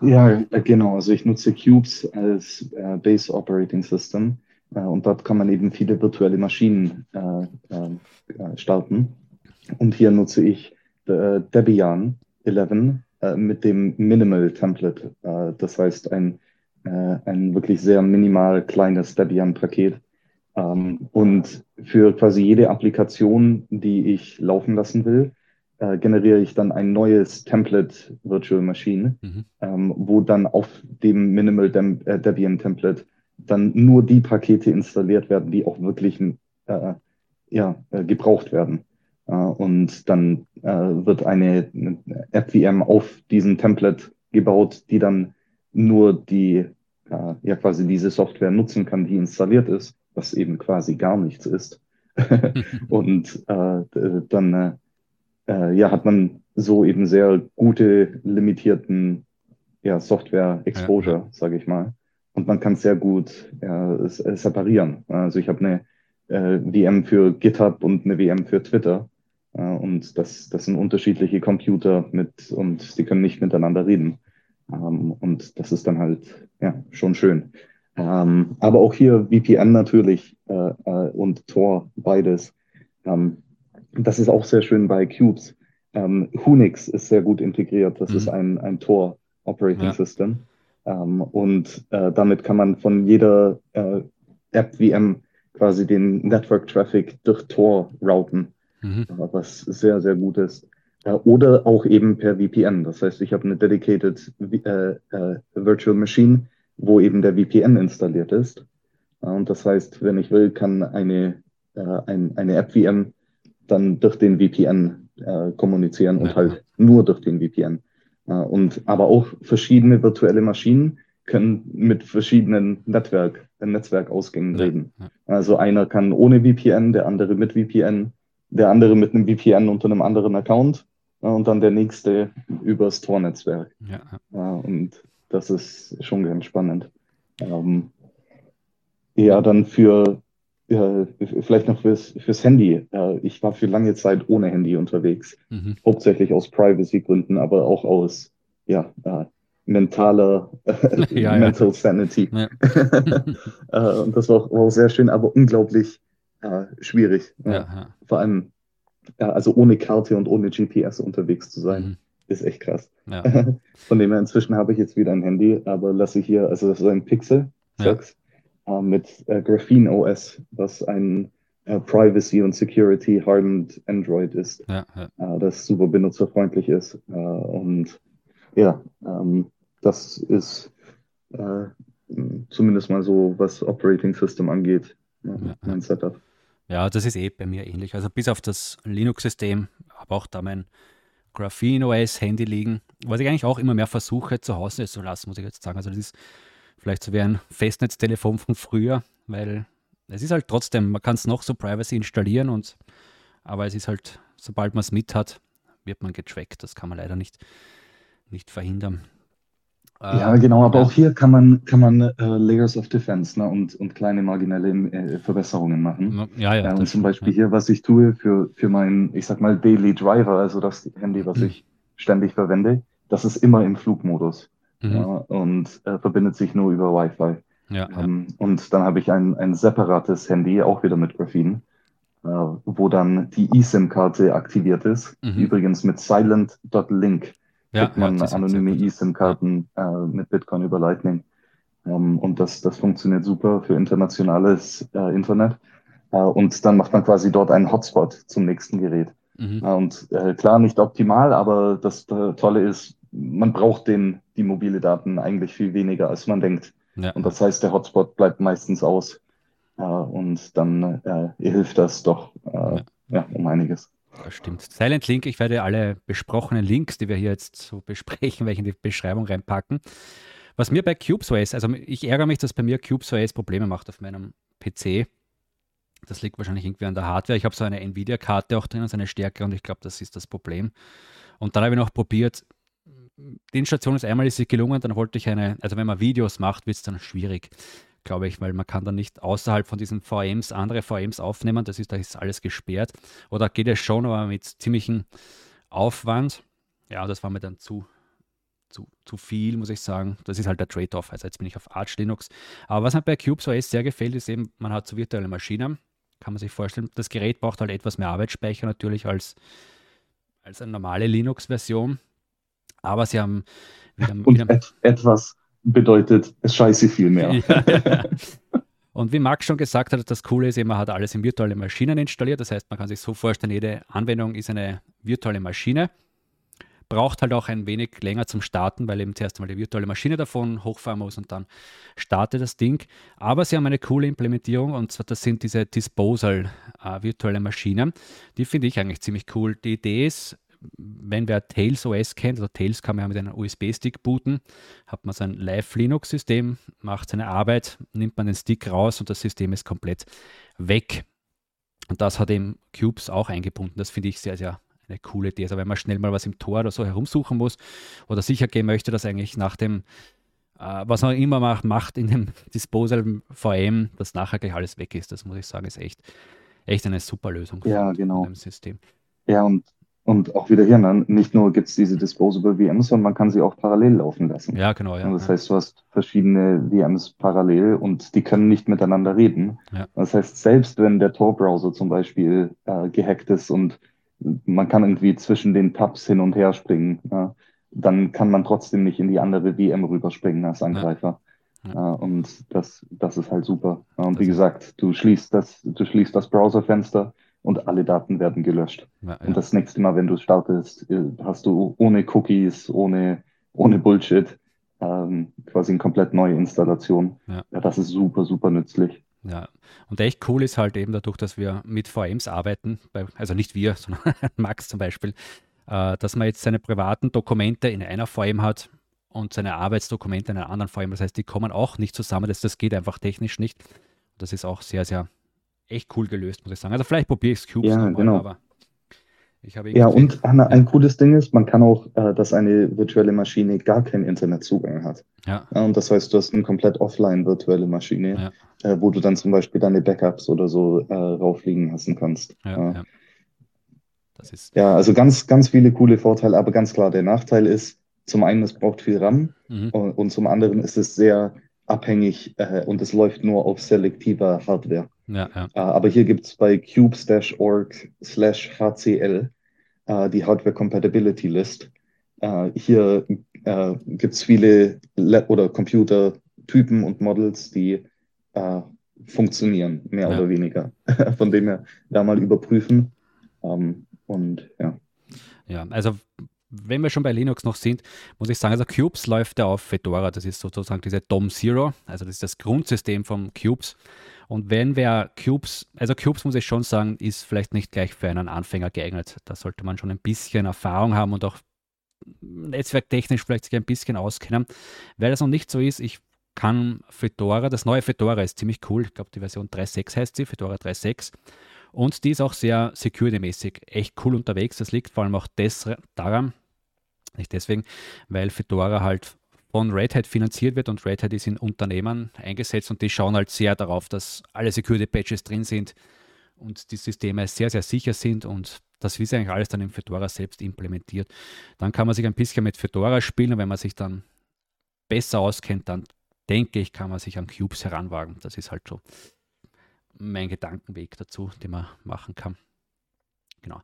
B: Ja, genau. Also ich nutze Cubes als äh, Base Operating System und dort kann man eben viele virtuelle Maschinen äh, äh, starten. Und hier nutze ich Debian 11 mit dem Minimal Template. das heißt, ein, ein wirklich sehr minimal kleines Debian-Paket. Ähm, und für quasi jede Applikation, die ich laufen lassen will, generiere ich dann ein neues Template Virtual Machine, mhm. ähm, wo dann auf dem Minimal Debian Template dann nur die Pakete installiert werden, die auch wirklich äh, ja, äh, gebraucht werden. Äh, und dann äh, wird eine, eine App-VM auf diesem Template gebaut, die dann nur die, äh, ja quasi diese Software nutzen kann, die installiert ist, was eben quasi gar nichts ist. und äh, dann ja, hat man so eben sehr gute, limitierten ja, Software-Exposure, ja. sage ich mal und man kann sehr gut ja, separieren. Also ich habe eine äh, VM für GitHub und eine VM für Twitter. Äh, und das, das sind unterschiedliche Computer mit und sie können nicht miteinander reden. Ähm, und das ist dann halt ja schon schön. Ähm, aber auch hier VPN natürlich äh, äh, und Tor, beides. Ähm, das ist auch sehr schön bei Cubes. Ähm, Unix ist sehr gut integriert. Das mhm. ist ein, ein Tor Operating ja. System. Ähm, und äh, damit kann man von jeder äh, App-VM quasi den Network-Traffic durch Tor routen, mhm. Äh, was sehr, sehr gut ist. Äh, oder auch eben per VPN. Das heißt, ich habe eine dedicated äh, äh, Virtual Machine, wo eben der VPN installiert ist. und das heißt, wenn ich will, kann eine, ein, eine App-VM dann durch den VPN kommunizieren und ja. halt nur durch den VPN. Und aber auch verschiedene virtuelle Maschinen können mit verschiedenen Netzwerk, Netzwerkausgängen ja, reden. Ja. Also einer kann ohne VPN, der andere mit VPN, der andere mit einem VPN unter einem anderen Account und dann der nächste übers Tor-Netzwerk.
A: Ja.
B: Und das ist schon ganz spannend. Ähm, ja, dann für äh, vielleicht noch fürs, fürs Handy. Äh, ich war für lange Zeit ohne Handy unterwegs, mhm. hauptsächlich aus Privacy-Gründen, aber auch aus ja, äh, mentaler ja, Mental ja. Sanity. Ja. Äh, und das war auch, war auch, sehr schön, aber unglaublich äh, schwierig. Vor allem, also ohne Karte und ohne GPS unterwegs zu sein. Mhm. Ist echt krass. Von dem her, inzwischen habe ich jetzt wieder ein Handy, aber lasse ich hier, also das ist ein Pixel 6 äh, mit äh, Graphene OS, was ein äh, Privacy und Security hardened Android ist, ja, ja. das super benutzerfreundlich ist. und ja, ähm, das ist zumindest mal so, was Operating System angeht,
A: ja, mein Setup. Ja, das ist eh bei mir ähnlich. Also bis auf das Linux-System, aber auch da mein Graphene OS Handy liegen, was ich eigentlich auch immer mehr versuche zu Hause zu lassen, muss ich jetzt sagen. Also das ist vielleicht so wie ein Festnetztelefon von früher, weil es ist halt trotzdem, man kann es noch so Privacy installieren und aber es ist halt, sobald man es mit hat, wird man getrackt. Das kann man leider nicht, nicht verhindern.
B: Ja, genau, aber ja. auch hier kann man, kann man äh, Layers of Defense ne, und, und kleine marginelle äh, Verbesserungen machen. Ja, ja. Äh, und zum Beispiel ja. hier, was ich tue für, für meinen, ich sag mal, Daily Driver, also das Handy, was mhm. ich ständig verwende, das ist immer im Flugmodus mhm. ja, und äh, verbindet sich nur über Wi-Fi. Ja, ähm, ja. Und dann habe ich ein, ein separates Handy, auch wieder mit Graphene, äh, wo dann die eSIM-Karte aktiviert ist. Mhm. Übrigens mit silent.link ja, kriegt man anonyme eSIM-Karten äh, mit Bitcoin über Lightning. Ähm, und das, das funktioniert super für internationales äh, Internet. Äh, und dann macht man quasi dort einen Hotspot zum nächsten Gerät. Mhm. Und äh, klar, nicht optimal, aber das Tolle ist, man braucht den, die mobile Daten eigentlich viel weniger, als man denkt. Ja. Und das heißt, der Hotspot bleibt meistens aus. Äh, und dann äh, hilft das doch äh, ja. ja. um einiges.
A: Das stimmt. Silent Link, ich werde alle besprochenen Links, die wir hier jetzt so besprechen, welche in die Beschreibung reinpacken. Was mir bei CubeSOS, also ich ärgere mich, dass bei mir CubeSOS Probleme macht auf meinem PC. Das liegt wahrscheinlich irgendwie an der Hardware. Ich habe so eine Nvidia-Karte auch drin, so eine Stärke und ich glaube, das ist das Problem. Und dann habe ich noch probiert, die Installation ist einmal ist sie gelungen, dann wollte ich eine, also wenn man Videos macht, wird es dann schwierig, glaube ich, weil man kann dann nicht außerhalb von diesen VMs andere VMs aufnehmen, das ist, da ist alles gesperrt. Oder geht es schon, aber mit ziemlichem Aufwand. Ja, das war mir dann zu, zu, zu viel, muss ich sagen. Das ist halt der Trade-off. Also jetzt bin ich auf Arch Linux. Aber was mir bei CubeSOS sehr gefällt, ist eben, man hat so virtuelle Maschinen. Kann man sich vorstellen. Das Gerät braucht halt etwas mehr Arbeitsspeicher natürlich als, als eine normale Linux-Version. Aber sie haben
B: wieder, Und wieder et etwas bedeutet, es scheiße viel mehr. Ja,
A: Und wie Max schon gesagt hat, das Coole ist, man hat alles in virtuelle Maschinen installiert. Das heißt, man kann sich so vorstellen, jede Anwendung ist eine virtuelle Maschine. Braucht halt auch ein wenig länger zum Starten, weil eben zuerst einmal die virtuelle Maschine davon hochfahren muss und dann startet das Ding. Aber sie haben eine coole Implementierung und zwar das sind diese Disposal äh, virtuelle Maschinen. Die finde ich eigentlich ziemlich cool. Die Idee ist, wenn wer Tails OS kennt, also Tails kann man ja mit einem USB-Stick booten, hat man sein Live-Linux-System, macht seine Arbeit, nimmt man den Stick raus und das System ist komplett weg. Und das hat eben Cubes auch eingebunden. Das finde ich sehr, sehr eine coole Idee. Also wenn man schnell mal was im Tor oder so herumsuchen muss oder sicher gehen möchte, dass eigentlich nach dem, äh, was man immer macht, macht in dem Disposal VM, dass nachher gleich alles weg ist. Das muss ich sagen, ist echt, echt eine super Lösung
B: ja, genau. System. Ja, und und auch wieder hier, ne? nicht nur gibt es diese Disposable VMs, sondern man kann sie auch parallel laufen lassen.
A: Ja, genau. Ja,
B: das ja. heißt, du hast verschiedene VMs parallel und die können nicht miteinander reden. Ja. Das heißt, selbst wenn der Tor-Browser zum Beispiel äh, gehackt ist und man kann irgendwie zwischen den Tabs hin und her springen, ja, dann kann man trotzdem nicht in die andere VM rüberspringen als Angreifer. Ja. Und das, das ist halt super. Und das wie gesagt, du schließt das, du schließt das Browserfenster und alle Daten werden gelöscht. Ja, ja. Und das nächste Mal, wenn du startest, äh, hast du ohne Cookies, ohne, ohne Bullshit ähm, quasi eine komplett neue Installation. Ja. ja, das ist super, super nützlich.
A: Ja, und echt cool ist halt eben dadurch, dass wir mit VMs arbeiten, bei, also nicht wir, sondern Max zum Beispiel, äh, dass man jetzt seine privaten Dokumente in einer VM hat und seine Arbeitsdokumente in einer anderen VM. Das heißt, die kommen auch nicht zusammen. Das, das geht einfach technisch nicht. Das ist auch sehr, sehr echt cool gelöst, muss ich sagen. Also vielleicht probiere ich es Cubes
B: ja, genau. aber ja, und ein, ein cooles Ding ist, man kann auch, äh, dass eine virtuelle Maschine gar keinen Internetzugang hat.
A: Ja.
B: Ja, und das heißt, du hast eine komplett offline virtuelle Maschine,
A: Ja.
B: äh, wo du dann zum Beispiel deine Backups oder so äh, raufliegen lassen kannst.
A: Ja,
B: Ja.
A: ja. Das ist.
B: Ja, also ganz, ganz viele coole Vorteile, aber ganz klar, der Nachteil ist, zum einen, es braucht viel RAM
A: Mhm.
B: und, und zum anderen ist es sehr abhängig äh, und es läuft nur auf selektiver Hardware.
A: Ja, ja.
B: Äh, aber hier gibt es bei cubes-org slash HCL äh, die Hardware Compatibility List. Äh, hier äh, gibt es viele Le oder Computertypen und Models, die äh, funktionieren, mehr
A: Ja.
B: oder weniger. Von dem her da mal überprüfen. Ähm, und ja.
A: Ja, also wenn wir schon bei Linux noch sind, muss ich sagen, also Cubes läuft ja auf Fedora. Das ist sozusagen diese DOM Zero, also das ist das Grundsystem von Cubes. Und wenn wer Cubes, also Cubes muss ich schon sagen, ist vielleicht nicht gleich für einen Anfänger geeignet. Da sollte man schon ein bisschen Erfahrung haben und auch netzwerktechnisch vielleicht sich ein bisschen auskennen. Weil das noch nicht so ist, ich kann Fedora, das neue Fedora ist ziemlich cool. Ich glaube, die Version 3.6 heißt sie, Fedora 3.6. Und die ist auch sehr security-mäßig echt cool unterwegs. Das liegt vor allem auch des, daran, nicht deswegen, weil Fedora halt von Red Hat finanziert wird und Red Hat ist in Unternehmen eingesetzt und die schauen halt sehr darauf, dass alle Security-Patches drin sind und die Systeme sehr, sehr sicher sind und das ist eigentlich alles dann in Fedora selbst implementiert. Dann kann man sich ein bisschen mit Fedora spielen und wenn man sich dann besser auskennt, dann denke ich, kann man sich an Cubes heranwagen. Das ist halt so mein Gedankenweg dazu, den man machen kann. Genau.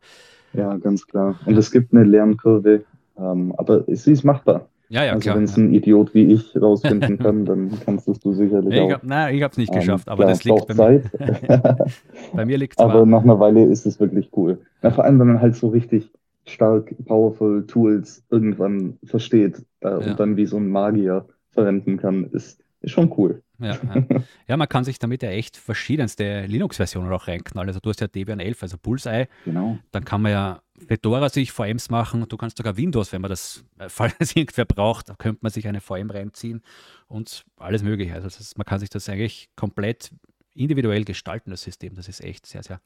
B: Ja, ganz klar. Und es gibt eine Lernkurve, ähm, aber sie ist machbar.
A: Ja, ja,
B: also
A: klar.
B: wenn es
A: ja.
B: ein Idiot wie ich rausfinden kann, dann kannst es du sicherlich
A: Ich
B: auch.
A: hab, nein, ich habe es nicht
B: Ähm,
A: geschafft, aber
B: klar,
A: das
B: es
A: liegt bei
B: braucht
A: mir.
B: Zeit.
A: Bei mir liegt es
B: Aber nach einer Weile ist es wirklich cool. Na, vor allem, wenn man halt so richtig stark, powerful Tools irgendwann versteht äh,
A: Ja.
B: und dann wie so ein Magier verwenden kann, ist, ist schon cool.
A: Ja, ja. ja, man kann sich damit ja echt verschiedenste Linux-Versionen auch reinknallen. Also du hast ja Debian 11, also Bullseye,
B: Genau.
A: dann kann man ja Fedora sich VMs machen, du kannst sogar Windows, wenn man das, äh, falls es irgendwer braucht, da könnte man sich eine VM reinziehen und alles mögliche. Also ist, man kann sich das eigentlich komplett individuell gestalten, das System. Das ist echt sehr, sehr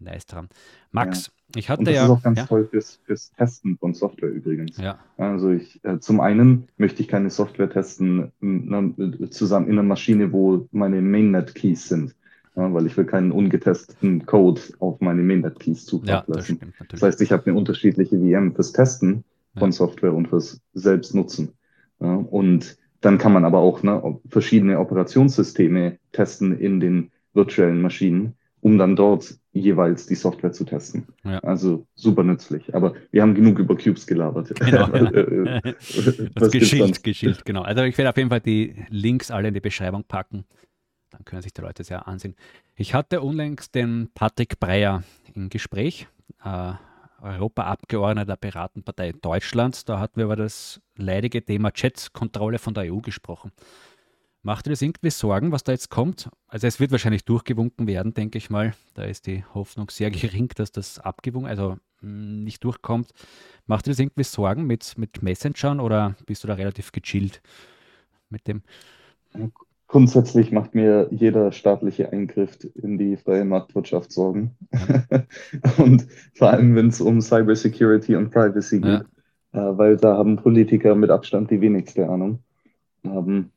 A: nice dran. Max, ich
B: Und
A: hatte
B: das
A: ja.
B: ist auch ganz
A: ja,
B: toll fürs, fürs Testen von Software übrigens.
A: ja,
B: Also ich, äh, zum einen möchte ich keine Software testen na, zusammen in einer Maschine, wo meine Mainnet-Keys sind, ja, weil ich will keinen ungetesteten Code auf meine Mainnet-Keys
A: ja,
B: zugreifen
A: das
B: lassen.
A: stimmt
B: Das heißt, ich habe eine unterschiedliche VM fürs Testen von
A: Ja.
B: Software und fürs Selbstnutzen. Ja, und dann kann man aber auch ne, verschiedene Operationssysteme testen in den virtuellen Maschinen, um dann dort jeweils die Software zu testen.
A: Ja.
B: Also super nützlich. Aber wir haben genug über Cubes gelabert.
A: Genau, ja.
B: Äh, äh,
A: Das
B: gibt's
A: Geschild, genau. Also ich werde auf jeden Fall die Links alle in die Beschreibung packen. Dann können sich die Leute sehr ansehen. Ich hatte unlängst den Patrick Breyer im Gespräch, äh, Europaabgeordneter der Piratenpartei Deutschlands. Da hatten wir über das leidige Thema Chat-Kontrolle von der EU gesprochen. Macht dir das irgendwie Sorgen, was da jetzt kommt? Also es wird wahrscheinlich durchgewunken werden, denke ich mal. Da ist die Hoffnung sehr gering, dass das abgewunken, also mh, nicht durchkommt. Macht dir das irgendwie Sorgen mit, mit Messengern oder bist du da relativ gechillt mit dem?
B: Grundsätzlich macht mir jeder staatliche Eingriff in die freie Marktwirtschaft Sorgen. Und vor allem, wenn es um Cybersecurity und Privacy
A: Ja.
B: geht, äh, weil da haben Politiker mit Abstand die wenigste Ahnung. Ähm,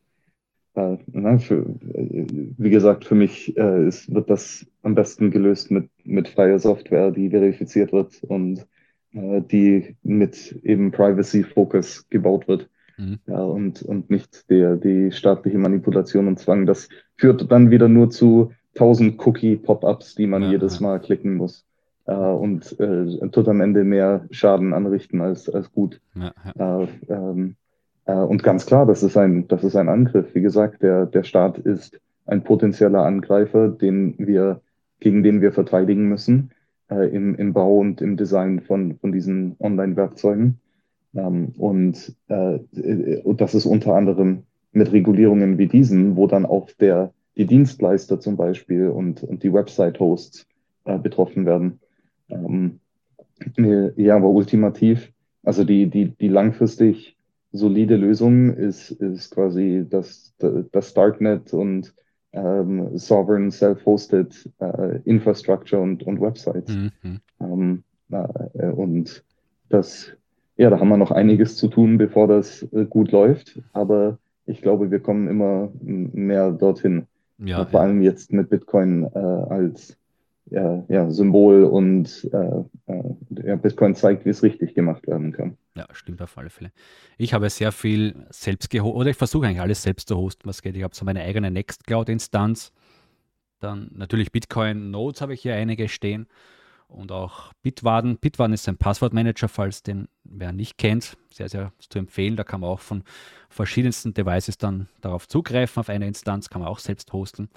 B: äh, na, für, äh, wie gesagt, für mich äh, ist, wird das am besten gelöst mit, mit freier Software, die verifiziert wird und äh, die mit eben Privacy-Focus gebaut wird.
A: Mhm.
B: Ja, und, und nicht der, die staatliche Manipulation und Zwang. Das führt dann wieder nur zu 1000 Cookie-Pop-ups, die man
A: Ja,
B: jedes. Mal klicken muss. Äh, und äh, tut am Ende mehr Schaden anrichten als, als gut.
A: Ja.
B: Äh, ähm, äh, und ganz klar, das ist ein, das ist ein Angriff. Wie gesagt, der, der Staat ist ein potenzieller Angreifer, den wir, gegen den wir verteidigen müssen, äh, im, im Bau und im Design von, von diesen Online-Werkzeugen. Ähm, und, äh, äh, und das ist unter anderem mit Regulierungen wie diesen, wo dann auch der, die Dienstleister zum Beispiel und, und die Website-Hosts äh, betroffen werden. Ähm, äh, ja, aber ultimativ, also die, die, die langfristig solide Lösung ist, ist quasi das, das Darknet und ähm, Sovereign Self-Hosted äh, Infrastructure und, und Websites.
A: Mhm. mhm.
B: Ähm, Äh, und das, ja, da haben wir noch einiges zu tun, bevor das äh, gut läuft. Aber ich glaube, wir kommen immer mehr dorthin. Ja, vor allem jetzt mit Bitcoin äh, als ja, ja, Symbol und äh, äh, ja, Bitcoin zeigt, wie es richtig gemacht werden kann.
A: Ja, stimmt auf alle Fälle. Ich habe sehr viel selbst gehostet, oder ich versuche eigentlich alles selbst zu hosten, was geht. Ich habe so meine eigene Nextcloud-Instanz. Dann natürlich Bitcoin Nodes habe ich hier einige stehen und auch Bitwarden. Bitwarden ist ein Passwortmanager, falls den wer nicht kennt, sehr, sehr zu empfehlen. Da kann man auch von verschiedensten Devices dann darauf zugreifen. Auf eine Instanz kann man auch selbst hosten.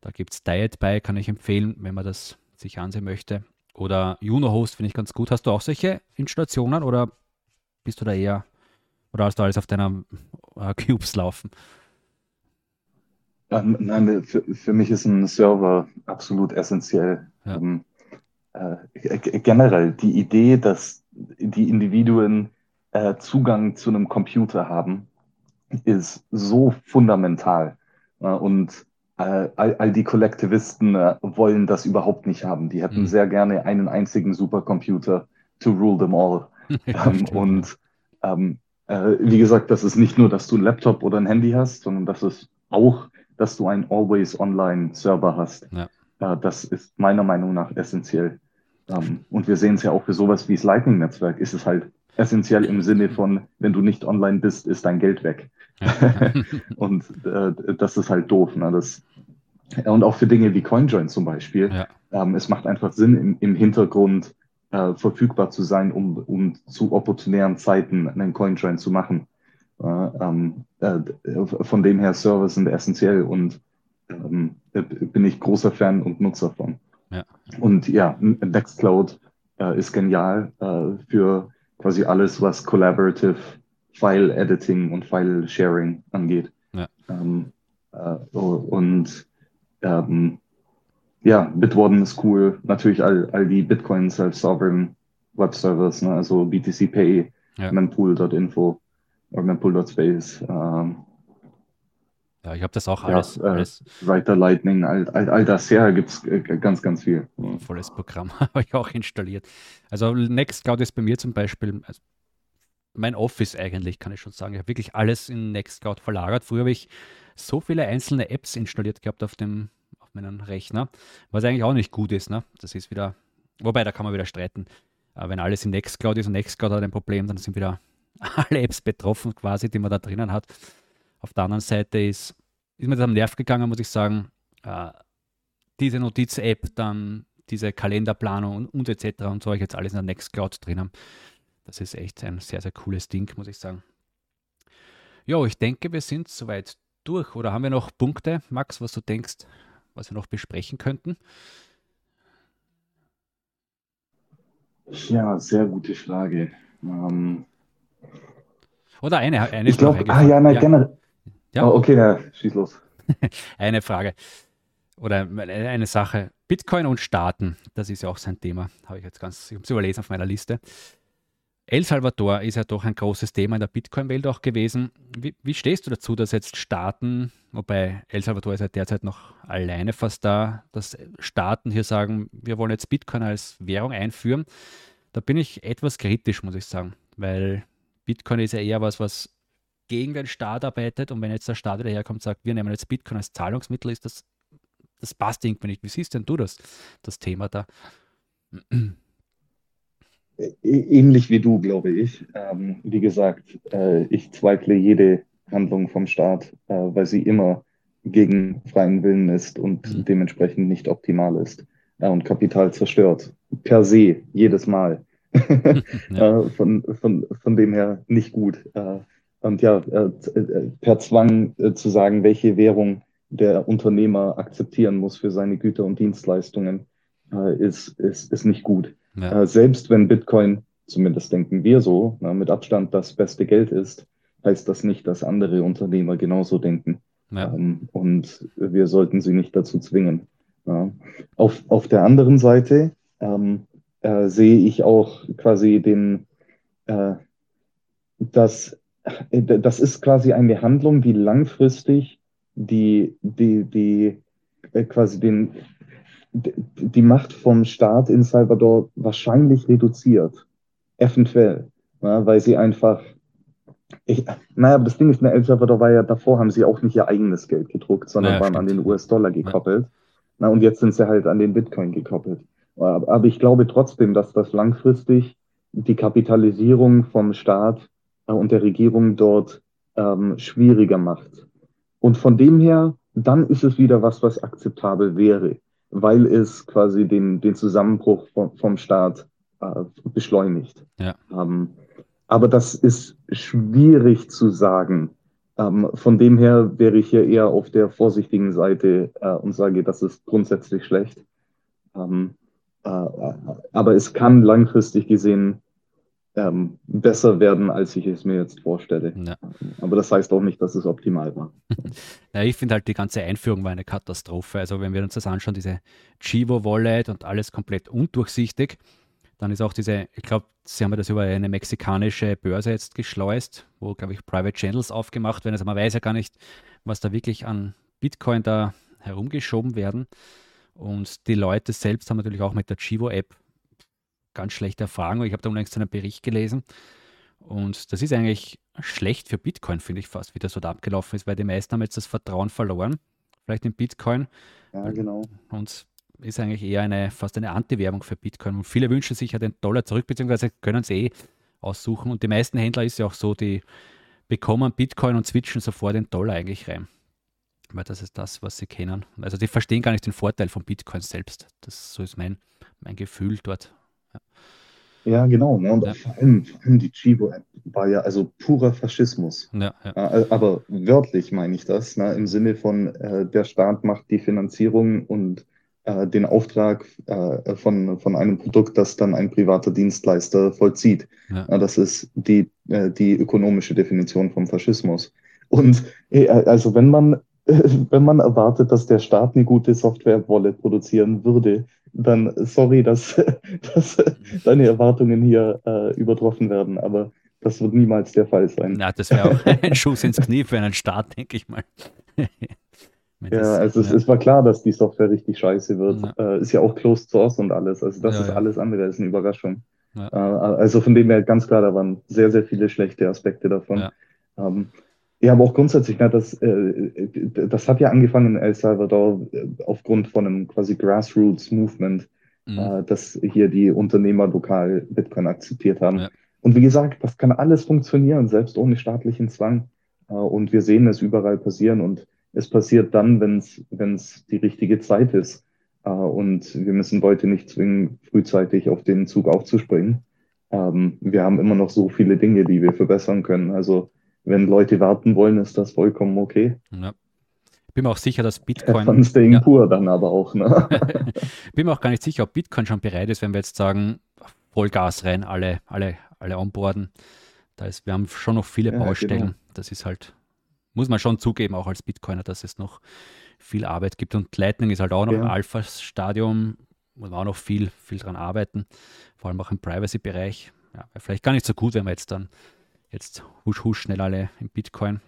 A: Da gibt es Diet bei, kann ich empfehlen, wenn man das sich ansehen möchte. Oder Juno-Host finde ich ganz gut. Hast du auch solche Installationen oder bist du da eher, oder hast du alles auf deiner äh, Cubes laufen?
B: Ja, nein, für, für, mich ist ein Server absolut essentiell. Ja. Um, ähm, äh, generell die Idee, dass die Individuen äh, Zugang zu einem Computer haben, ist so fundamental. und äh, all, all, die Kollektivisten äh, wollen das überhaupt nicht haben. Die hätten mhm. sehr gerne einen einzigen Supercomputer to rule them all. ähm, und ähm, äh, wie gesagt, das ist nicht nur, dass du einen Laptop oder ein Handy hast, sondern das ist auch, dass du einen Always Online Server hast. Ja. Äh, das ist meiner Meinung nach essentiell. Ähm, und wir sehen es ja auch für sowas wie das Lightning-Netzwerk, ist es halt essentiell im Sinne von, wenn du nicht online bist, ist dein Geld weg. Ja. und äh, das ist halt doof. Ne? Das, und auch für Dinge wie CoinJoin zum Beispiel. Ja. Ähm, es macht einfach Sinn, im, im Hintergrund äh, verfügbar zu sein, um, um zu opportunären Zeiten einen CoinJoin zu machen. Äh, ähm, äh, von dem her, Server sind essentiell und ähm, bin ich großer Fan und Nutzer von. Ja. Und ja, Nextcloud äh, ist genial äh, für quasi alles, was Collaborative File Editing und File Sharing angeht. Ja. Ähm, äh, und ähm, ja, Bitwarden ist cool. Natürlich all, all die Bitcoins als Sovereign Web Servers, ne? also BTC Pay, ja. mempool.info oder mempool.space. Ähm,
A: ja, ich habe das auch alles. Ja, äh, alles.
B: Writer Lightning, all, all, all das, ja, gibt es äh, ganz, ganz viel.
A: Volles Programm habe ich auch installiert. Also Nextcloud ist bei mir zum Beispiel also mein Office eigentlich, kann ich schon sagen. Ich habe wirklich alles in Nextcloud verlagert. Früher habe ich so viele einzelne Apps installiert gehabt auf dem auf meinem Rechner, was eigentlich auch nicht gut ist. Ne? Das ist wieder, wobei, da kann man wieder streiten. Aber wenn alles in Nextcloud ist und Nextcloud hat ein Problem, dann sind wieder alle Apps betroffen quasi, die man da drinnen hat. Auf der anderen Seite ist, ist mir das am Nerv gegangen, muss ich sagen, äh, diese Notiz-App, dann diese Kalenderplanung und, und etc. und so ich jetzt alles in der Nextcloud drinnen. Das ist echt ein sehr, sehr cooles Ding, muss ich sagen. Jo, ich denke, wir sind soweit durch. Oder haben wir noch Punkte, Max, was du denkst, was wir noch besprechen könnten?
B: Ja, sehr gute Frage. Ähm,
A: Oder eine, eine
B: ich glaube, ah ja, nein, ja. generell. Ja? Oh, okay, ja, schieß los.
A: eine Frage oder eine Sache. Bitcoin und Staaten, das ist ja auch sein Thema. Habe ich jetzt ganz, ich habe es überlesen auf meiner Liste. El Salvador ist ja doch ein großes Thema in der Bitcoin-Welt auch gewesen. Wie, wie, stehst du dazu, dass jetzt Staaten, wobei El Salvador ist ja derzeit noch alleine fast da, dass Staaten hier sagen, wir wollen jetzt Bitcoin als Währung einführen? Da bin ich etwas kritisch, muss ich sagen, weil Bitcoin ist ja eher was, was gegen den Staat arbeitet und wenn jetzt der Staat wieder herkommt und sagt, wir nehmen jetzt Bitcoin als Zahlungsmittel, ist das, das passt irgendwie nicht. Wie siehst denn du das, das Thema da?
B: Ähnlich wie du, glaube ich. Ähm, wie gesagt, äh, ich zweifle jede Handlung vom Staat, äh, weil sie immer gegen freien Willen ist und mhm. dementsprechend nicht optimal ist äh, und Kapital zerstört. Per se, jedes Mal. ja. Äh, von, von, von dem her nicht gut. Äh, und ja, äh, per Zwang zu sagen, welche Währung der Unternehmer akzeptieren muss für seine Güter und Dienstleistungen, ist, ist, ist nicht gut. Ja. Äh, selbst wenn Bitcoin, zumindest denken wir so, na, mit Abstand das beste Geld ist, heißt das nicht, dass andere Unternehmer genauso denken. Ja. Ähm, und wir sollten sie nicht dazu zwingen. Ja. Auf, auf der anderen Seite ähm, äh, sehe ich auch quasi den, äh, dass äh, das ist quasi eine Handlung, die langfristig die, die, die äh, quasi den die Macht vom Staat in Salvador wahrscheinlich reduziert. Eventuell. Ja, weil sie einfach. Ich, naja, aber das Ding ist, in El Salvador war ja davor, haben sie auch nicht ihr eigenes Geld gedruckt, sondern naja, waren stimmt. an den US-Dollar gekoppelt. Ja. Na, und jetzt sind sie halt an den Bitcoin gekoppelt. Aber ich glaube trotzdem, dass das langfristig die Kapitalisierung vom Staat äh, und der Regierung dort ähm, schwieriger macht. Und von dem her, dann ist es wieder was, was akzeptabel wäre, weil es quasi den, den Zusammenbruch vom, vom Staat äh, beschleunigt. Ja. Ähm, aber das ist schwierig zu sagen. Ähm, von dem her wäre ich hier eher auf der vorsichtigen Seite äh, und sage, das ist grundsätzlich schlecht. Ähm, äh, aber es kann langfristig gesehen ähm, besser werden, als ich es mir jetzt vorstelle. Ja. Aber das heißt auch nicht, dass es optimal war.
A: Ja, ich finde halt, die ganze Einführung war eine Katastrophe. Also wenn wir uns das anschauen, diese Chivo-Wallet und alles komplett undurchsichtig, dann ist auch diese, ich glaube, sie haben das über eine mexikanische Börse jetzt geschleust, wo, glaube ich, Private Channels aufgemacht werden. Also man weiß ja gar nicht, was da wirklich an Bitcoin da herumgeschoben werden. Und die Leute selbst haben natürlich auch mit der Chivo-App ganz schlechte Erfahrungen. Ich habe da unlängst einen Bericht gelesen. Und das ist eigentlich schlecht für Bitcoin, finde ich fast, wie das dort abgelaufen ist, weil die meisten haben jetzt das Vertrauen verloren, vielleicht in Bitcoin.
B: Ja, genau.
A: Und ist eigentlich eher eine, fast eine Anti-Werbung für Bitcoin. Und viele wünschen sich ja den Dollar zurück, beziehungsweise können es eh aussuchen. Und die meisten Händler ist ja auch so, die bekommen Bitcoin und switchen sofort den Dollar eigentlich rein. Weil das ist das, was sie kennen. Also die verstehen gar nicht den Vorteil von Bitcoin selbst. Das so ist mein, mein Gefühl dort.
B: Ja, ja genau. Ne? Und ja. vor, allem, vor allem die Chivo-App war ja also purer Faschismus. Ja, aber wörtlich meine ich das, ne? im Sinne von äh, der Staat macht die Finanzierung und äh, den Auftrag äh, von, von einem Produkt, das dann ein privater Dienstleister vollzieht. das ist die, äh, die ökonomische Definition vom Faschismus. Und äh, also wenn man wenn man erwartet, dass der Staat eine gute Software-Wallet produzieren würde, dann sorry, dass, dass deine Erwartungen hier äh, übertroffen werden, aber das wird niemals der Fall sein.
A: Ja, das wäre auch ein Schuss ins Knie für einen Staat, denke ich mal.
B: ja, also ja. Es, es, war klar, dass die Software richtig scheiße wird. Ja. Äh, ist ja auch Closed Source und alles. Also das ja, ist alles andere, ist eine Überraschung. Äh, also von dem her ganz klar, da waren sehr, sehr viele schlechte Aspekte davon. Ähm, ja, aber auch grundsätzlich, ne, das, äh, das hat ja angefangen in El Salvador äh, aufgrund von einem quasi Grassroots-Movement, mhm. äh, dass hier die Unternehmer lokal Bitcoin akzeptiert haben. Ja. Und wie gesagt, das kann alles funktionieren, selbst ohne staatlichen Zwang. Äh, und wir sehen es überall passieren und es passiert dann, wenn es die richtige Zeit ist. Äh, und wir müssen Leute nicht zwingen, frühzeitig auf den Zug aufzuspringen. Ähm, wir haben immer noch so viele Dinge, die wir verbessern können. Also wenn Leute warten wollen, ist das vollkommen okay. Ja.
A: Bin mir auch sicher, dass Bitcoin.
B: Von Staying ja. Poor dann aber auch. Ne?
A: Bin mir auch gar nicht sicher, ob Bitcoin schon bereit ist, wenn wir jetzt sagen, Vollgas rein, alle, alle, alle onboarden. Da ist, wir haben schon noch viele ja, Baustellen. Genau. Das ist halt, muss man schon zugeben, auch als Bitcoiner, dass es noch viel Arbeit gibt. Und Lightning ist halt auch noch ja. im Alpha-Stadium, muss man auch noch viel, viel dran arbeiten, vor allem auch im Privacy-Bereich. Ja, vielleicht gar nicht so gut, wenn wir jetzt dann jetzt husch husch schnell alle im Bitcoin.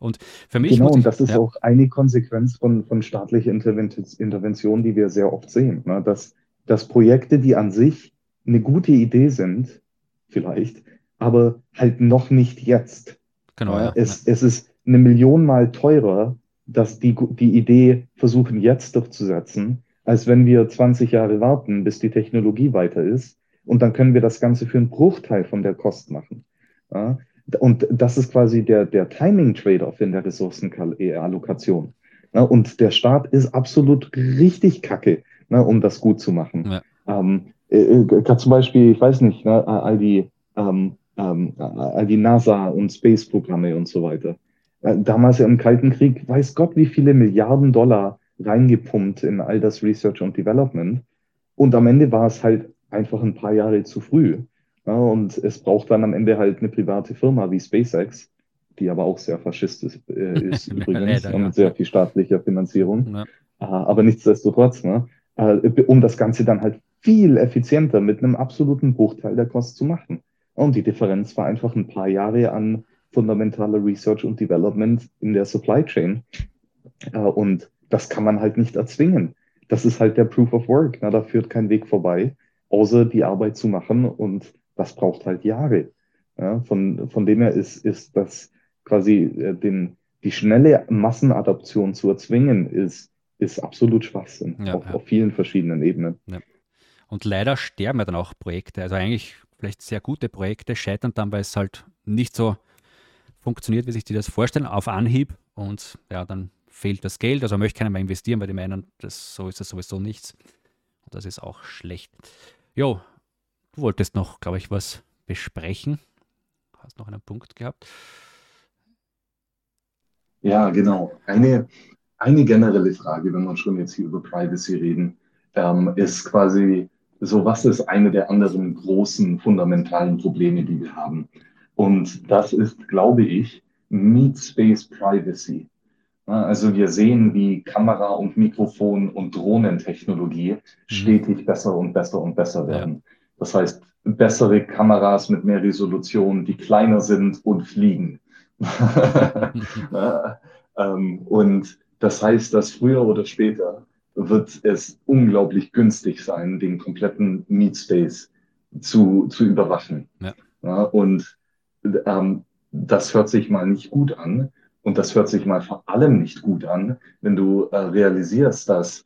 A: Und für mich.
B: Genau, und das ist ja. auch eine Konsequenz von, von staatlicher Intervention, die wir sehr oft sehen. Ne? Dass, dass Projekte, die an sich eine gute Idee sind, vielleicht, aber halt noch nicht jetzt. Genau. Ja, es, es ist eine Million Mal teurer, dass die, die Idee versuchen jetzt durchzusetzen, als wenn wir 20 Jahre warten, bis die Technologie weiter ist. Und dann können wir das Ganze für einen Bruchteil von der Kost machen. Ja? Und das ist quasi der, der Timing-Trade-off in der Ressourcenallokation. Ja? Und der Staat ist absolut richtig kacke, ne, um das gut zu machen. Ja. Ähm, äh, äh zum Beispiel, ich weiß nicht, ne, all die, ähm, ähm, all die NASA und Space-Programme und so weiter. Äh, damals im Kalten Krieg, weiß Gott, wie viele Milliarden Dollar reingepumpt in all das Research und Development. Und am Ende war es halt einfach ein paar Jahre zu früh. Ja, und es braucht dann am Ende halt eine private Firma wie SpaceX, die aber auch sehr faschistisch äh, ist übrigens, Leider, mit sehr viel staatlicher Finanzierung. Ja. Uh, aber nichtsdestotrotz, ne, uh, um das Ganze dann halt viel effizienter mit einem absoluten Bruchteil der Kosten zu machen. Und die Differenz war einfach ein paar Jahre an fundamentaler Research und Development in der Supply Chain. Uh, und das kann man halt nicht erzwingen. das ist halt der Proof of Work. Na, da führt kein Weg vorbei, außer die Arbeit zu machen und das braucht halt Jahre. Ja, von, von dem her ist, ist das quasi äh, den, die schnelle Massenadaption zu erzwingen, ist, ist absolut Schwachsinn ja, auf, ja. auf, vielen verschiedenen Ebenen.
A: Und leider sterben ja dann auch Projekte. Also eigentlich vielleicht sehr gute Projekte scheitern dann, weil es halt nicht so funktioniert, wie sich die das vorstellen, auf Anhieb. Und ja, dann fehlt das Geld. Also möchte keiner mehr investieren, weil die meinen, das, so ist es sowieso nichts. Und das ist auch schlecht. Jo, du wolltest noch, glaube ich, was besprechen. Hast noch einen Punkt gehabt?
B: Ja, genau. Eine, eine generelle Frage, wenn wir schon jetzt hier über Privacy reden, ähm, ist quasi so, was ist eine der anderen großen fundamentalen Probleme, die wir haben? Und das ist, glaube ich, Meet Space Privacy. Also wir sehen, wie Kamera und Mikrofon und Drohnentechnologie mhm. stetig besser und besser und besser werden. Ja. Das heißt, bessere Kameras mit mehr Resolution, die kleiner sind und fliegen. Ähm, und das heißt, dass früher oder später wird es unglaublich günstig sein, den kompletten Meat Space zu, zu überwachen. Ja. Ja, und ähm, das hört sich mal nicht gut an. Und das hört sich mal vor allem nicht gut an, wenn du äh, realisierst, dass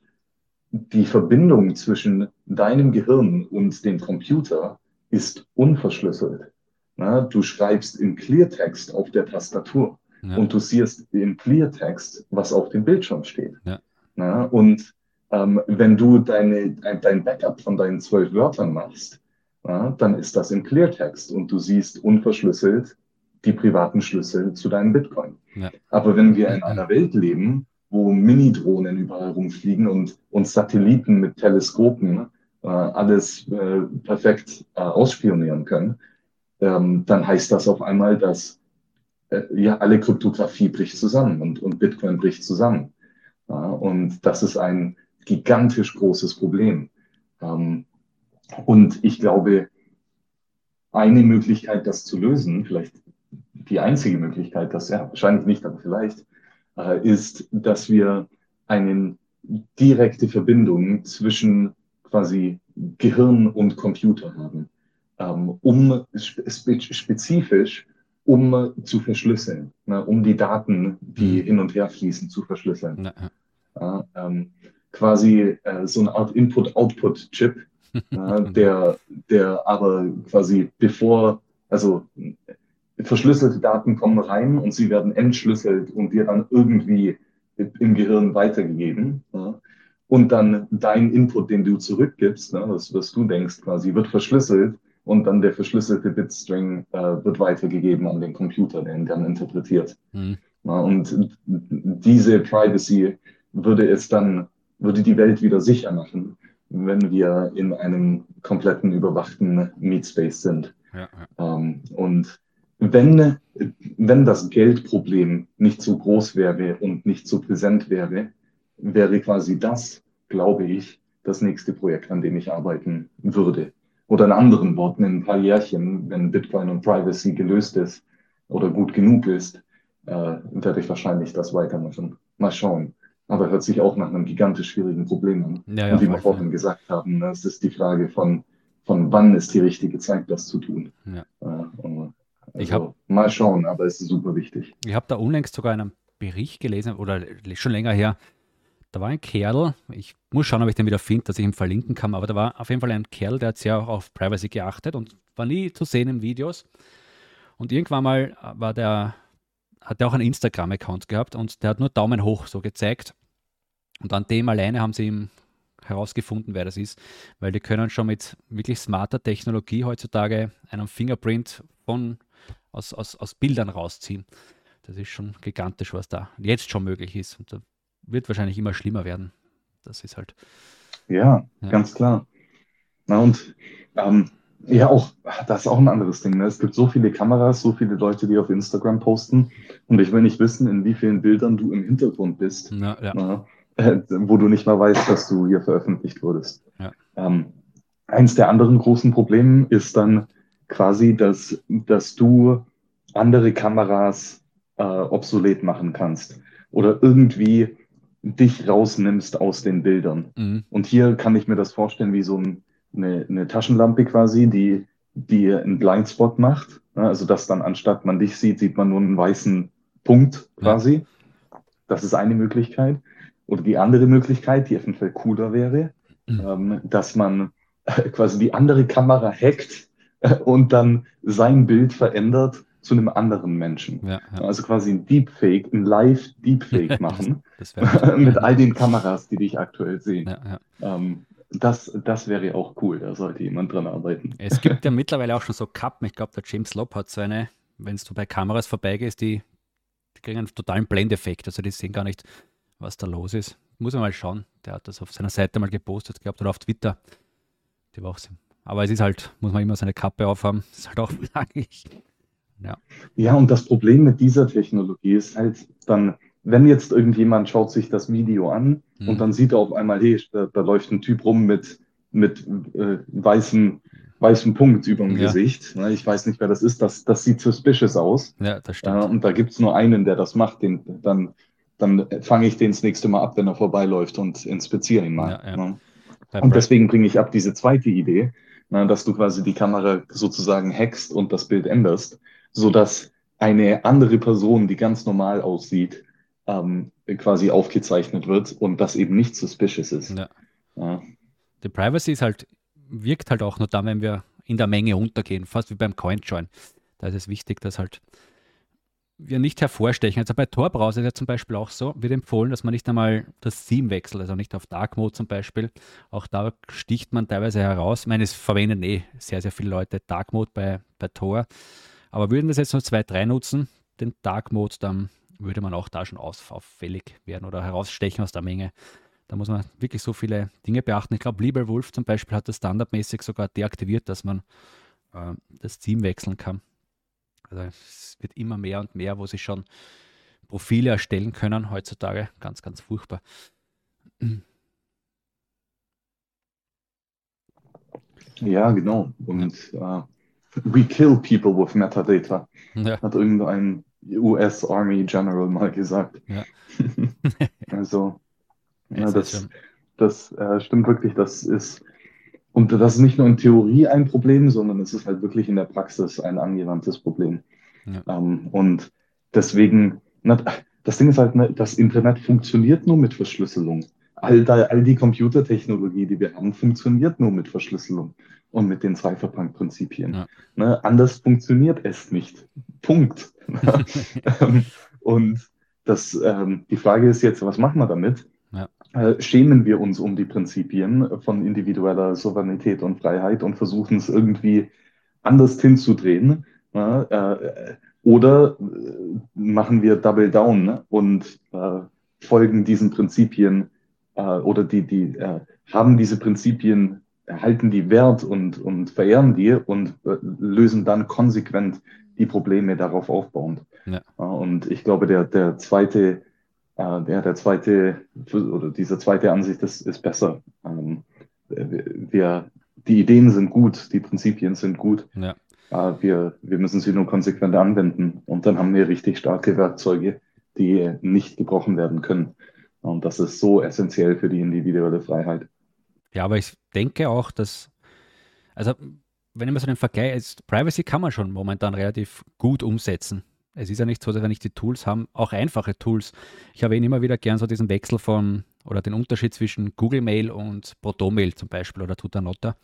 B: die Verbindung zwischen deinem Gehirn und dem Computer ist unverschlüsselt. Na, du schreibst im Cleartext auf der Tastatur ja. und du siehst im Cleartext, was auf dem Bildschirm steht. Ja. Na, und ähm, wenn du deine, dein Backup von deinen zwölf Wörtern machst, na, dann ist das im Cleartext und du siehst unverschlüsselt die privaten Schlüssel zu deinem Bitcoin. Ja. Aber wenn wir in einer Welt leben, wo Mini-Drohnen überall rumfliegen und, und Satelliten mit Teleskopen äh, alles äh, perfekt äh, ausspionieren können, ähm, dann heißt das auf einmal, dass äh, ja alle Kryptographie bricht zusammen und, und Bitcoin bricht zusammen. und das ist ein gigantisch großes Problem. Ähm, und ich glaube, eine Möglichkeit, das zu lösen, vielleicht die einzige Möglichkeit, das ja wahrscheinlich nicht, aber vielleicht, äh, ist, dass wir eine direkte Verbindung zwischen quasi Gehirn und Computer haben, ähm, um spe spezifisch um zu verschlüsseln, ne, um die Daten, die mhm. hin und her fließen, zu verschlüsseln. Ja, ähm, quasi äh, so eine Art Input-Output-Chip, äh, der, der aber quasi bevor, also verschlüsselte Daten kommen rein und sie werden entschlüsselt und dir dann irgendwie im Gehirn weitergegeben. Ja. Und dann dein Input, den du zurückgibst, ne, das, was du denkst quasi, wird verschlüsselt und dann der verschlüsselte Bitstring äh, wird weitergegeben an den Computer, der ihn dann interpretiert. Mhm. Ja, und diese Privacy würde es dann, würde die Welt wieder sicher machen, wenn wir in einem kompletten überwachten Meetspace sind. Ja, ja. Ähm, und wenn, wenn das Geldproblem nicht so groß wäre und nicht so präsent wäre, wäre quasi das, glaube ich, das nächste Projekt, an dem ich arbeiten würde. Oder in anderen Worten, in ein paar Jährchen, wenn Bitcoin und Privacy gelöst ist oder gut genug ist, äh, werde ich wahrscheinlich das weitermachen. Mal schauen. Aber hört sich auch nach einem gigantisch schwierigen Problem an. Ja, ja, und wie wir vorhin gesagt haben, es ist die Frage von, von wann ist die richtige Zeit, das zu tun. Ja. Äh, also, hab, mal schauen, aber es ist super wichtig.
A: Ich habe da unlängst sogar einen Bericht gelesen, oder schon länger her. Da war ein Kerl, ich muss schauen, ob ich den wieder finde, dass ich ihn verlinken kann, aber da war auf jeden Fall ein Kerl, der hat sehr auch auf Privacy geachtet und war nie zu sehen in Videos. Und irgendwann mal war der, hat er auch einen Instagram-Account gehabt und der hat nur Daumen hoch so gezeigt. Und an dem alleine haben sie ihm herausgefunden, wer das ist, weil die können schon mit wirklich smarter Technologie heutzutage einen Fingerprint von aus, aus, aus Bildern rausziehen. Das ist schon gigantisch, was da jetzt schon möglich ist. Und da wird wahrscheinlich immer schlimmer werden. Das ist halt.
B: Ja, ja. ganz klar. Na und ähm, ja, auch, das ist auch ein anderes Ding. Ne? Es gibt so viele Kameras, so viele Leute, die auf Instagram posten. Und ich will nicht wissen, in wie vielen Bildern du im Hintergrund bist, Na, ja. na, äh, wo du nicht mal weißt, dass du hier veröffentlicht wurdest. Ja. Ähm, eins der anderen großen Probleme ist dann, quasi, dass, dass du andere Kameras äh, obsolet machen kannst oder irgendwie dich rausnimmst aus den Bildern.
A: Mhm.
B: Und hier kann ich mir das vorstellen wie so ein, eine, eine Taschenlampe quasi, die, die einen Blindspot macht. Ja, Also dass dann anstatt man dich sieht, sieht man nur einen weißen Punkt quasi. Das ist eine Möglichkeit. Oder die andere Möglichkeit, die eventuell cooler wäre,
A: Mhm.
B: ähm, dass man äh, quasi die andere Kamera hackt und dann sein Bild verändert zu einem anderen Menschen.
A: Ja, ja.
B: Also quasi ein Deepfake, ein Live-Deepfake machen
A: Das wäre
B: mit all den Kameras, die dich aktuell sehen.
A: ja.
B: Ähm, das, das wäre auch cool, da sollte jemand dran arbeiten.
A: Es gibt ja mittlerweile auch schon so Kappen. Ich glaube, der James Lobb hat so eine, wenn du bei Kameras vorbeigehst, die, die kriegen einen totalen Blendeffekt. Also die sehen gar nicht, was da los ist. Muss man mal schauen. Der hat das auf seiner Seite mal gepostet, glaube oder auf Twitter. Die war auch sehr- Aber es ist halt, muss man immer seine Kappe aufhaben. Das ist halt auch fraglich.
B: Ja, und das Problem mit dieser Technologie ist halt dann, wenn jetzt irgendjemand schaut sich das Video an
A: Mhm.
B: und dann sieht er auf einmal, hey, da, da läuft ein Typ rum mit, mit äh, weißem, weißem Punkt über dem
A: Ja.
B: Gesicht. Ne, Ich weiß nicht, wer das ist. Das, das sieht suspicious aus.
A: Ja, das stimmt.
B: und da gibt es nur einen, der das macht. Den, dann dann fange ich den das nächste Mal ab, wenn er vorbeiläuft und inspiziere ihn mal.
A: Ja, ja.
B: ne? Und deswegen bringe ich ab diese zweite Idee, na, dass du quasi die Kamera sozusagen hackst und das Bild änderst, sodass eine andere Person, die ganz normal aussieht, ähm, quasi aufgezeichnet wird und das eben nicht suspicious ist.
A: Ja.
B: Ja.
A: Die Privacy ist halt, wirkt halt auch nur dann, wenn wir in der Menge untergehen, fast wie beim CoinJoin. Da ist es wichtig, dass halt wir nicht hervorstechen. Also bei Tor-Browser ist ja zum Beispiel auch so, wird empfohlen, dass man nicht einmal das Theme wechselt, also nicht auf Dark Mode zum Beispiel. Auch da sticht man teilweise heraus. Ich meine, es verwenden eh sehr, sehr viele Leute Dark Mode bei, bei Tor. Aber würden das jetzt nur zwei, drei nutzen, den Dark Mode, dann würde man auch da schon auffällig werden oder herausstechen aus der Menge. Da muss man wirklich so viele Dinge beachten. Ich glaube, LibreWolf zum Beispiel hat das standardmäßig sogar deaktiviert, dass man äh, das Team wechseln kann. Also es wird immer mehr und mehr, wo sie schon Profile erstellen können heutzutage. Ganz, ganz furchtbar.
B: ja, genau. Und äh, we kill people with metadata,
A: Ja,
B: hat irgendein US Army General mal gesagt.
A: Ja.
B: also, ja, das, Das äh, stimmt wirklich, das ist, und das ist nicht nur in Theorie ein Problem, sondern es ist halt wirklich in der Praxis ein angewandtes Problem.
A: Ja.
B: Ähm, und deswegen, das Ding ist halt, ne, das Internet funktioniert nur mit Verschlüsselung. All, da, all die Computertechnologie, die wir haben, funktioniert nur mit Verschlüsselung und mit den Cypherpunk-Prinzipien.
A: Ja.
B: Ne, anders funktioniert es nicht. Punkt. Ähm, und das, ähm, die Frage ist jetzt, was machen wir damit? Äh, schämen wir uns um die Prinzipien von individueller Souveränität und Freiheit und versuchen es irgendwie anders hinzudrehen? Ja, äh, oder äh, machen wir Double Down ne, und folgen diesen Prinzipien oder die, die haben diese Prinzipien, erhalten die Wert und, und verehren die und lösen dann konsequent die Probleme darauf aufbauend.
A: Ja.
B: und ich glaube, der, der zweite, äh, der, zweite oder diese zweite Ansicht ist, ist besser. Ähm, wir, die Ideen sind gut, die Prinzipien sind gut.
A: Ja.
B: Äh, wir, wir müssen sie nur konsequent anwenden und dann haben wir richtig starke Werkzeuge, die nicht gebrochen werden können. Und das ist so essentiell für die individuelle Freiheit.
A: Ja, aber ich denke auch, dass, also wenn ich mal so den Vergleich, ist, Privacy kann man schon momentan relativ gut umsetzen. Es ist ja nicht so, dass wir nicht die Tools haben, auch einfache Tools. Ich erwähne immer wieder gern so diesen Wechsel von oder den Unterschied zwischen Google Mail und Protonmail zum Beispiel oder Tutanota.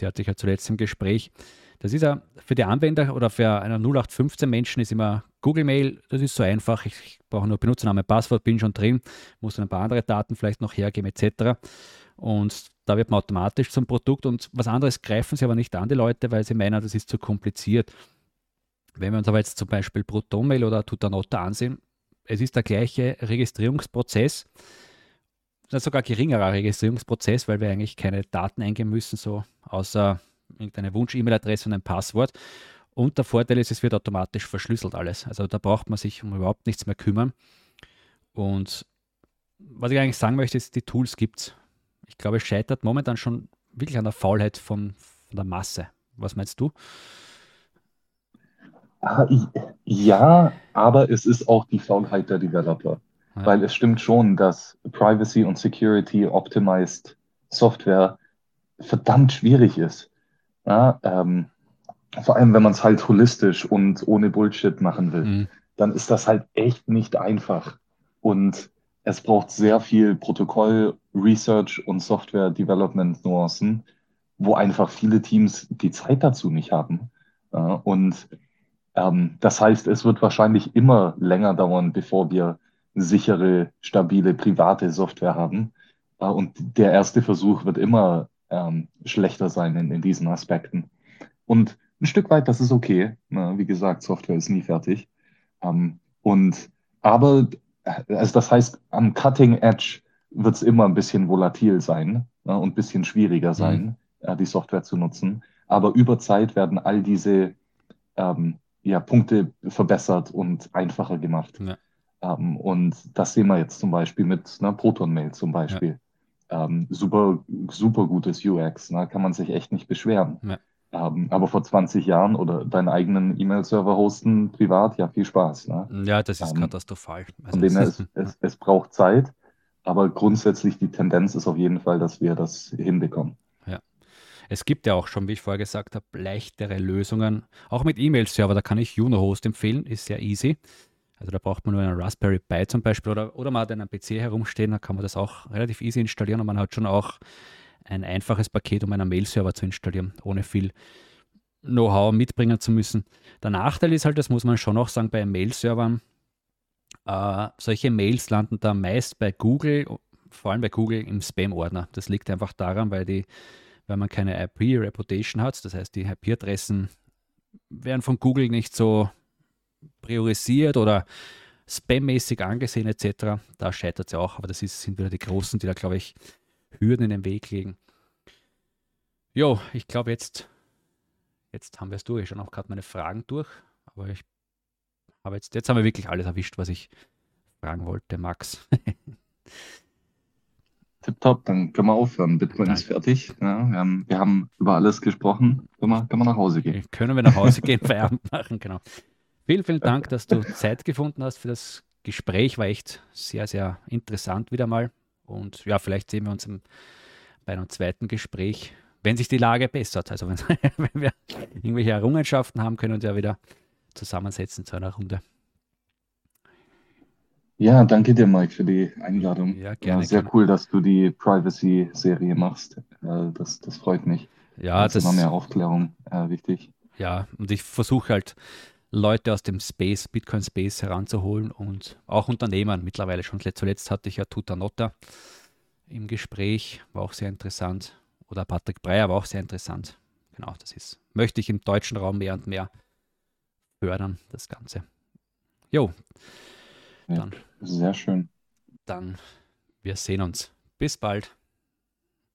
A: Der hatte ich ja zuletzt im Gespräch. Das ist ja für die Anwender oder für einen 0815 Menschen ist immer Google Mail, das ist so einfach. Ich brauche nur Benutzername, Passwort, bin schon drin, muss dann ein paar andere Daten vielleicht noch hergeben etc. Und da wird man automatisch zum Produkt und was anderes greifen sie aber nicht an, die Leute, weil sie meinen, das ist zu kompliziert. Wenn wir uns aber jetzt zum Beispiel Protonmail oder Tutanota ansehen, es ist der gleiche Registrierungsprozess, sogar geringerer Registrierungsprozess, weil wir eigentlich keine Daten eingeben müssen, so außer irgendeine Wunsch-E-Mail-Adresse und ein Passwort. Und der Vorteil ist, es wird automatisch verschlüsselt alles. Also da braucht man sich um überhaupt nichts mehr kümmern. Und was ich eigentlich sagen möchte, ist, die Tools gibt es. Ich glaube, es scheitert momentan schon wirklich an der Faulheit von, von der Masse. Was meinst du?
B: Ja, aber es ist auch die Faulheit der Developer. ja. weil es stimmt schon, dass Privacy und Security optimized Software verdammt schwierig ist. Ja, ähm, vor allem, wenn man es halt holistisch und ohne Bullshit machen will, mhm. dann ist das halt echt nicht einfach. Und es braucht sehr viel Protokoll, Research und Software Development Nuancen, wo einfach viele Teams die Zeit dazu nicht haben. Ja, und ähm, das heißt, es wird wahrscheinlich immer länger dauern, bevor wir sichere, stabile, private Software haben. Äh, und der erste Versuch wird immer ähm, schlechter sein in, in diesen Aspekten. Und ein Stück weit, das ist okay. Ne? Wie gesagt, Software ist nie fertig. Ähm, und aber, äh, also das heißt, am Cutting Edge wird es immer ein bisschen volatil sein ne? und ein bisschen schwieriger mhm. sein, mhm. äh, die Software zu nutzen. Aber über Zeit werden all diese ähm, ja, Punkte verbessert und einfacher gemacht. Ja. Ähm, und das sehen wir jetzt zum Beispiel mit einer Proton-Mail zum Beispiel. Ja. Ähm, super, super gutes UX, ne? kann man sich echt nicht beschweren. Ja. Ähm, aber vor 20 Jahren oder deinen eigenen E-Mail-Server hosten, privat, ja, viel Spaß. Ne?
A: Ja, das ist ähm, katastrophal.
B: Also von dem her, es, es, es braucht Zeit, aber grundsätzlich die Tendenz ist auf jeden Fall, dass wir das hinbekommen.
A: Es gibt ja auch schon, wie ich vorher gesagt habe, leichtere Lösungen. Auch mit E-Mail-Server, da kann ich Unohost empfehlen, ist sehr easy. Also da braucht man nur einen Raspberry Pi zum Beispiel oder, oder man hat einen PC herumstehen, da kann man das auch relativ easy installieren und man hat schon auch ein einfaches Paket, um einen Mail-Server zu installieren, ohne viel Know-how mitbringen zu müssen. Der Nachteil ist halt, das muss man schon auch sagen, bei Mail-Servern, äh, solche Mails landen da meist bei Google, vor allem bei Google im Spam-Ordner. Das liegt einfach daran, weil die weil man keine IP-Reputation hat. Das heißt, die IP-Adressen werden von Google nicht so priorisiert oder spammäßig angesehen etc. Da scheitert es ja auch, aber das ist, sind wieder die Großen, die da, glaube ich, Hürden in den Weg legen. Jo, ich glaube jetzt, jetzt haben wir es durch. Ich schon auch gerade meine Fragen durch, aber ich habe jetzt, jetzt haben wir wirklich alles erwischt, was ich fragen wollte, Max.
B: Tipptopp, dann können wir aufhören. Bitcoin Nein. ist fertig. Ja, wir, haben, wir haben über alles gesprochen. Können wir, können wir nach Hause gehen?
A: Können wir nach Hause gehen, Feierabend machen, genau. Vielen, vielen Dank, dass du Zeit gefunden hast für das Gespräch. War echt sehr, sehr interessant wieder mal. Und ja, vielleicht sehen wir uns im, bei einem zweiten Gespräch, wenn sich die Lage bessert. Also wenn, wir irgendwelche Errungenschaften haben, können wir uns ja wieder zusammensetzen zu einer Runde.
B: Ja, danke dir, Mike, für die Einladung. Ja, gerne. Ja, sehr gerne. cool, dass du die Privacy-Serie machst. Äh, das, das freut mich.
A: Ja, das ist
B: immer mehr Aufklärung äh, wichtig.
A: Ja, und ich versuche halt Leute aus dem Space, Bitcoin Space heranzuholen und auch Unternehmern mittlerweile schon. Zuletzt hatte ich ja Tuta Notta im Gespräch, war auch sehr interessant. Oder Patrick Breyer war auch sehr interessant. Genau, das ist, möchte ich im deutschen Raum mehr und mehr fördern, das Ganze. Jo,
B: dann. Sehr schön.
A: Dann, wir sehen uns. Bis bald.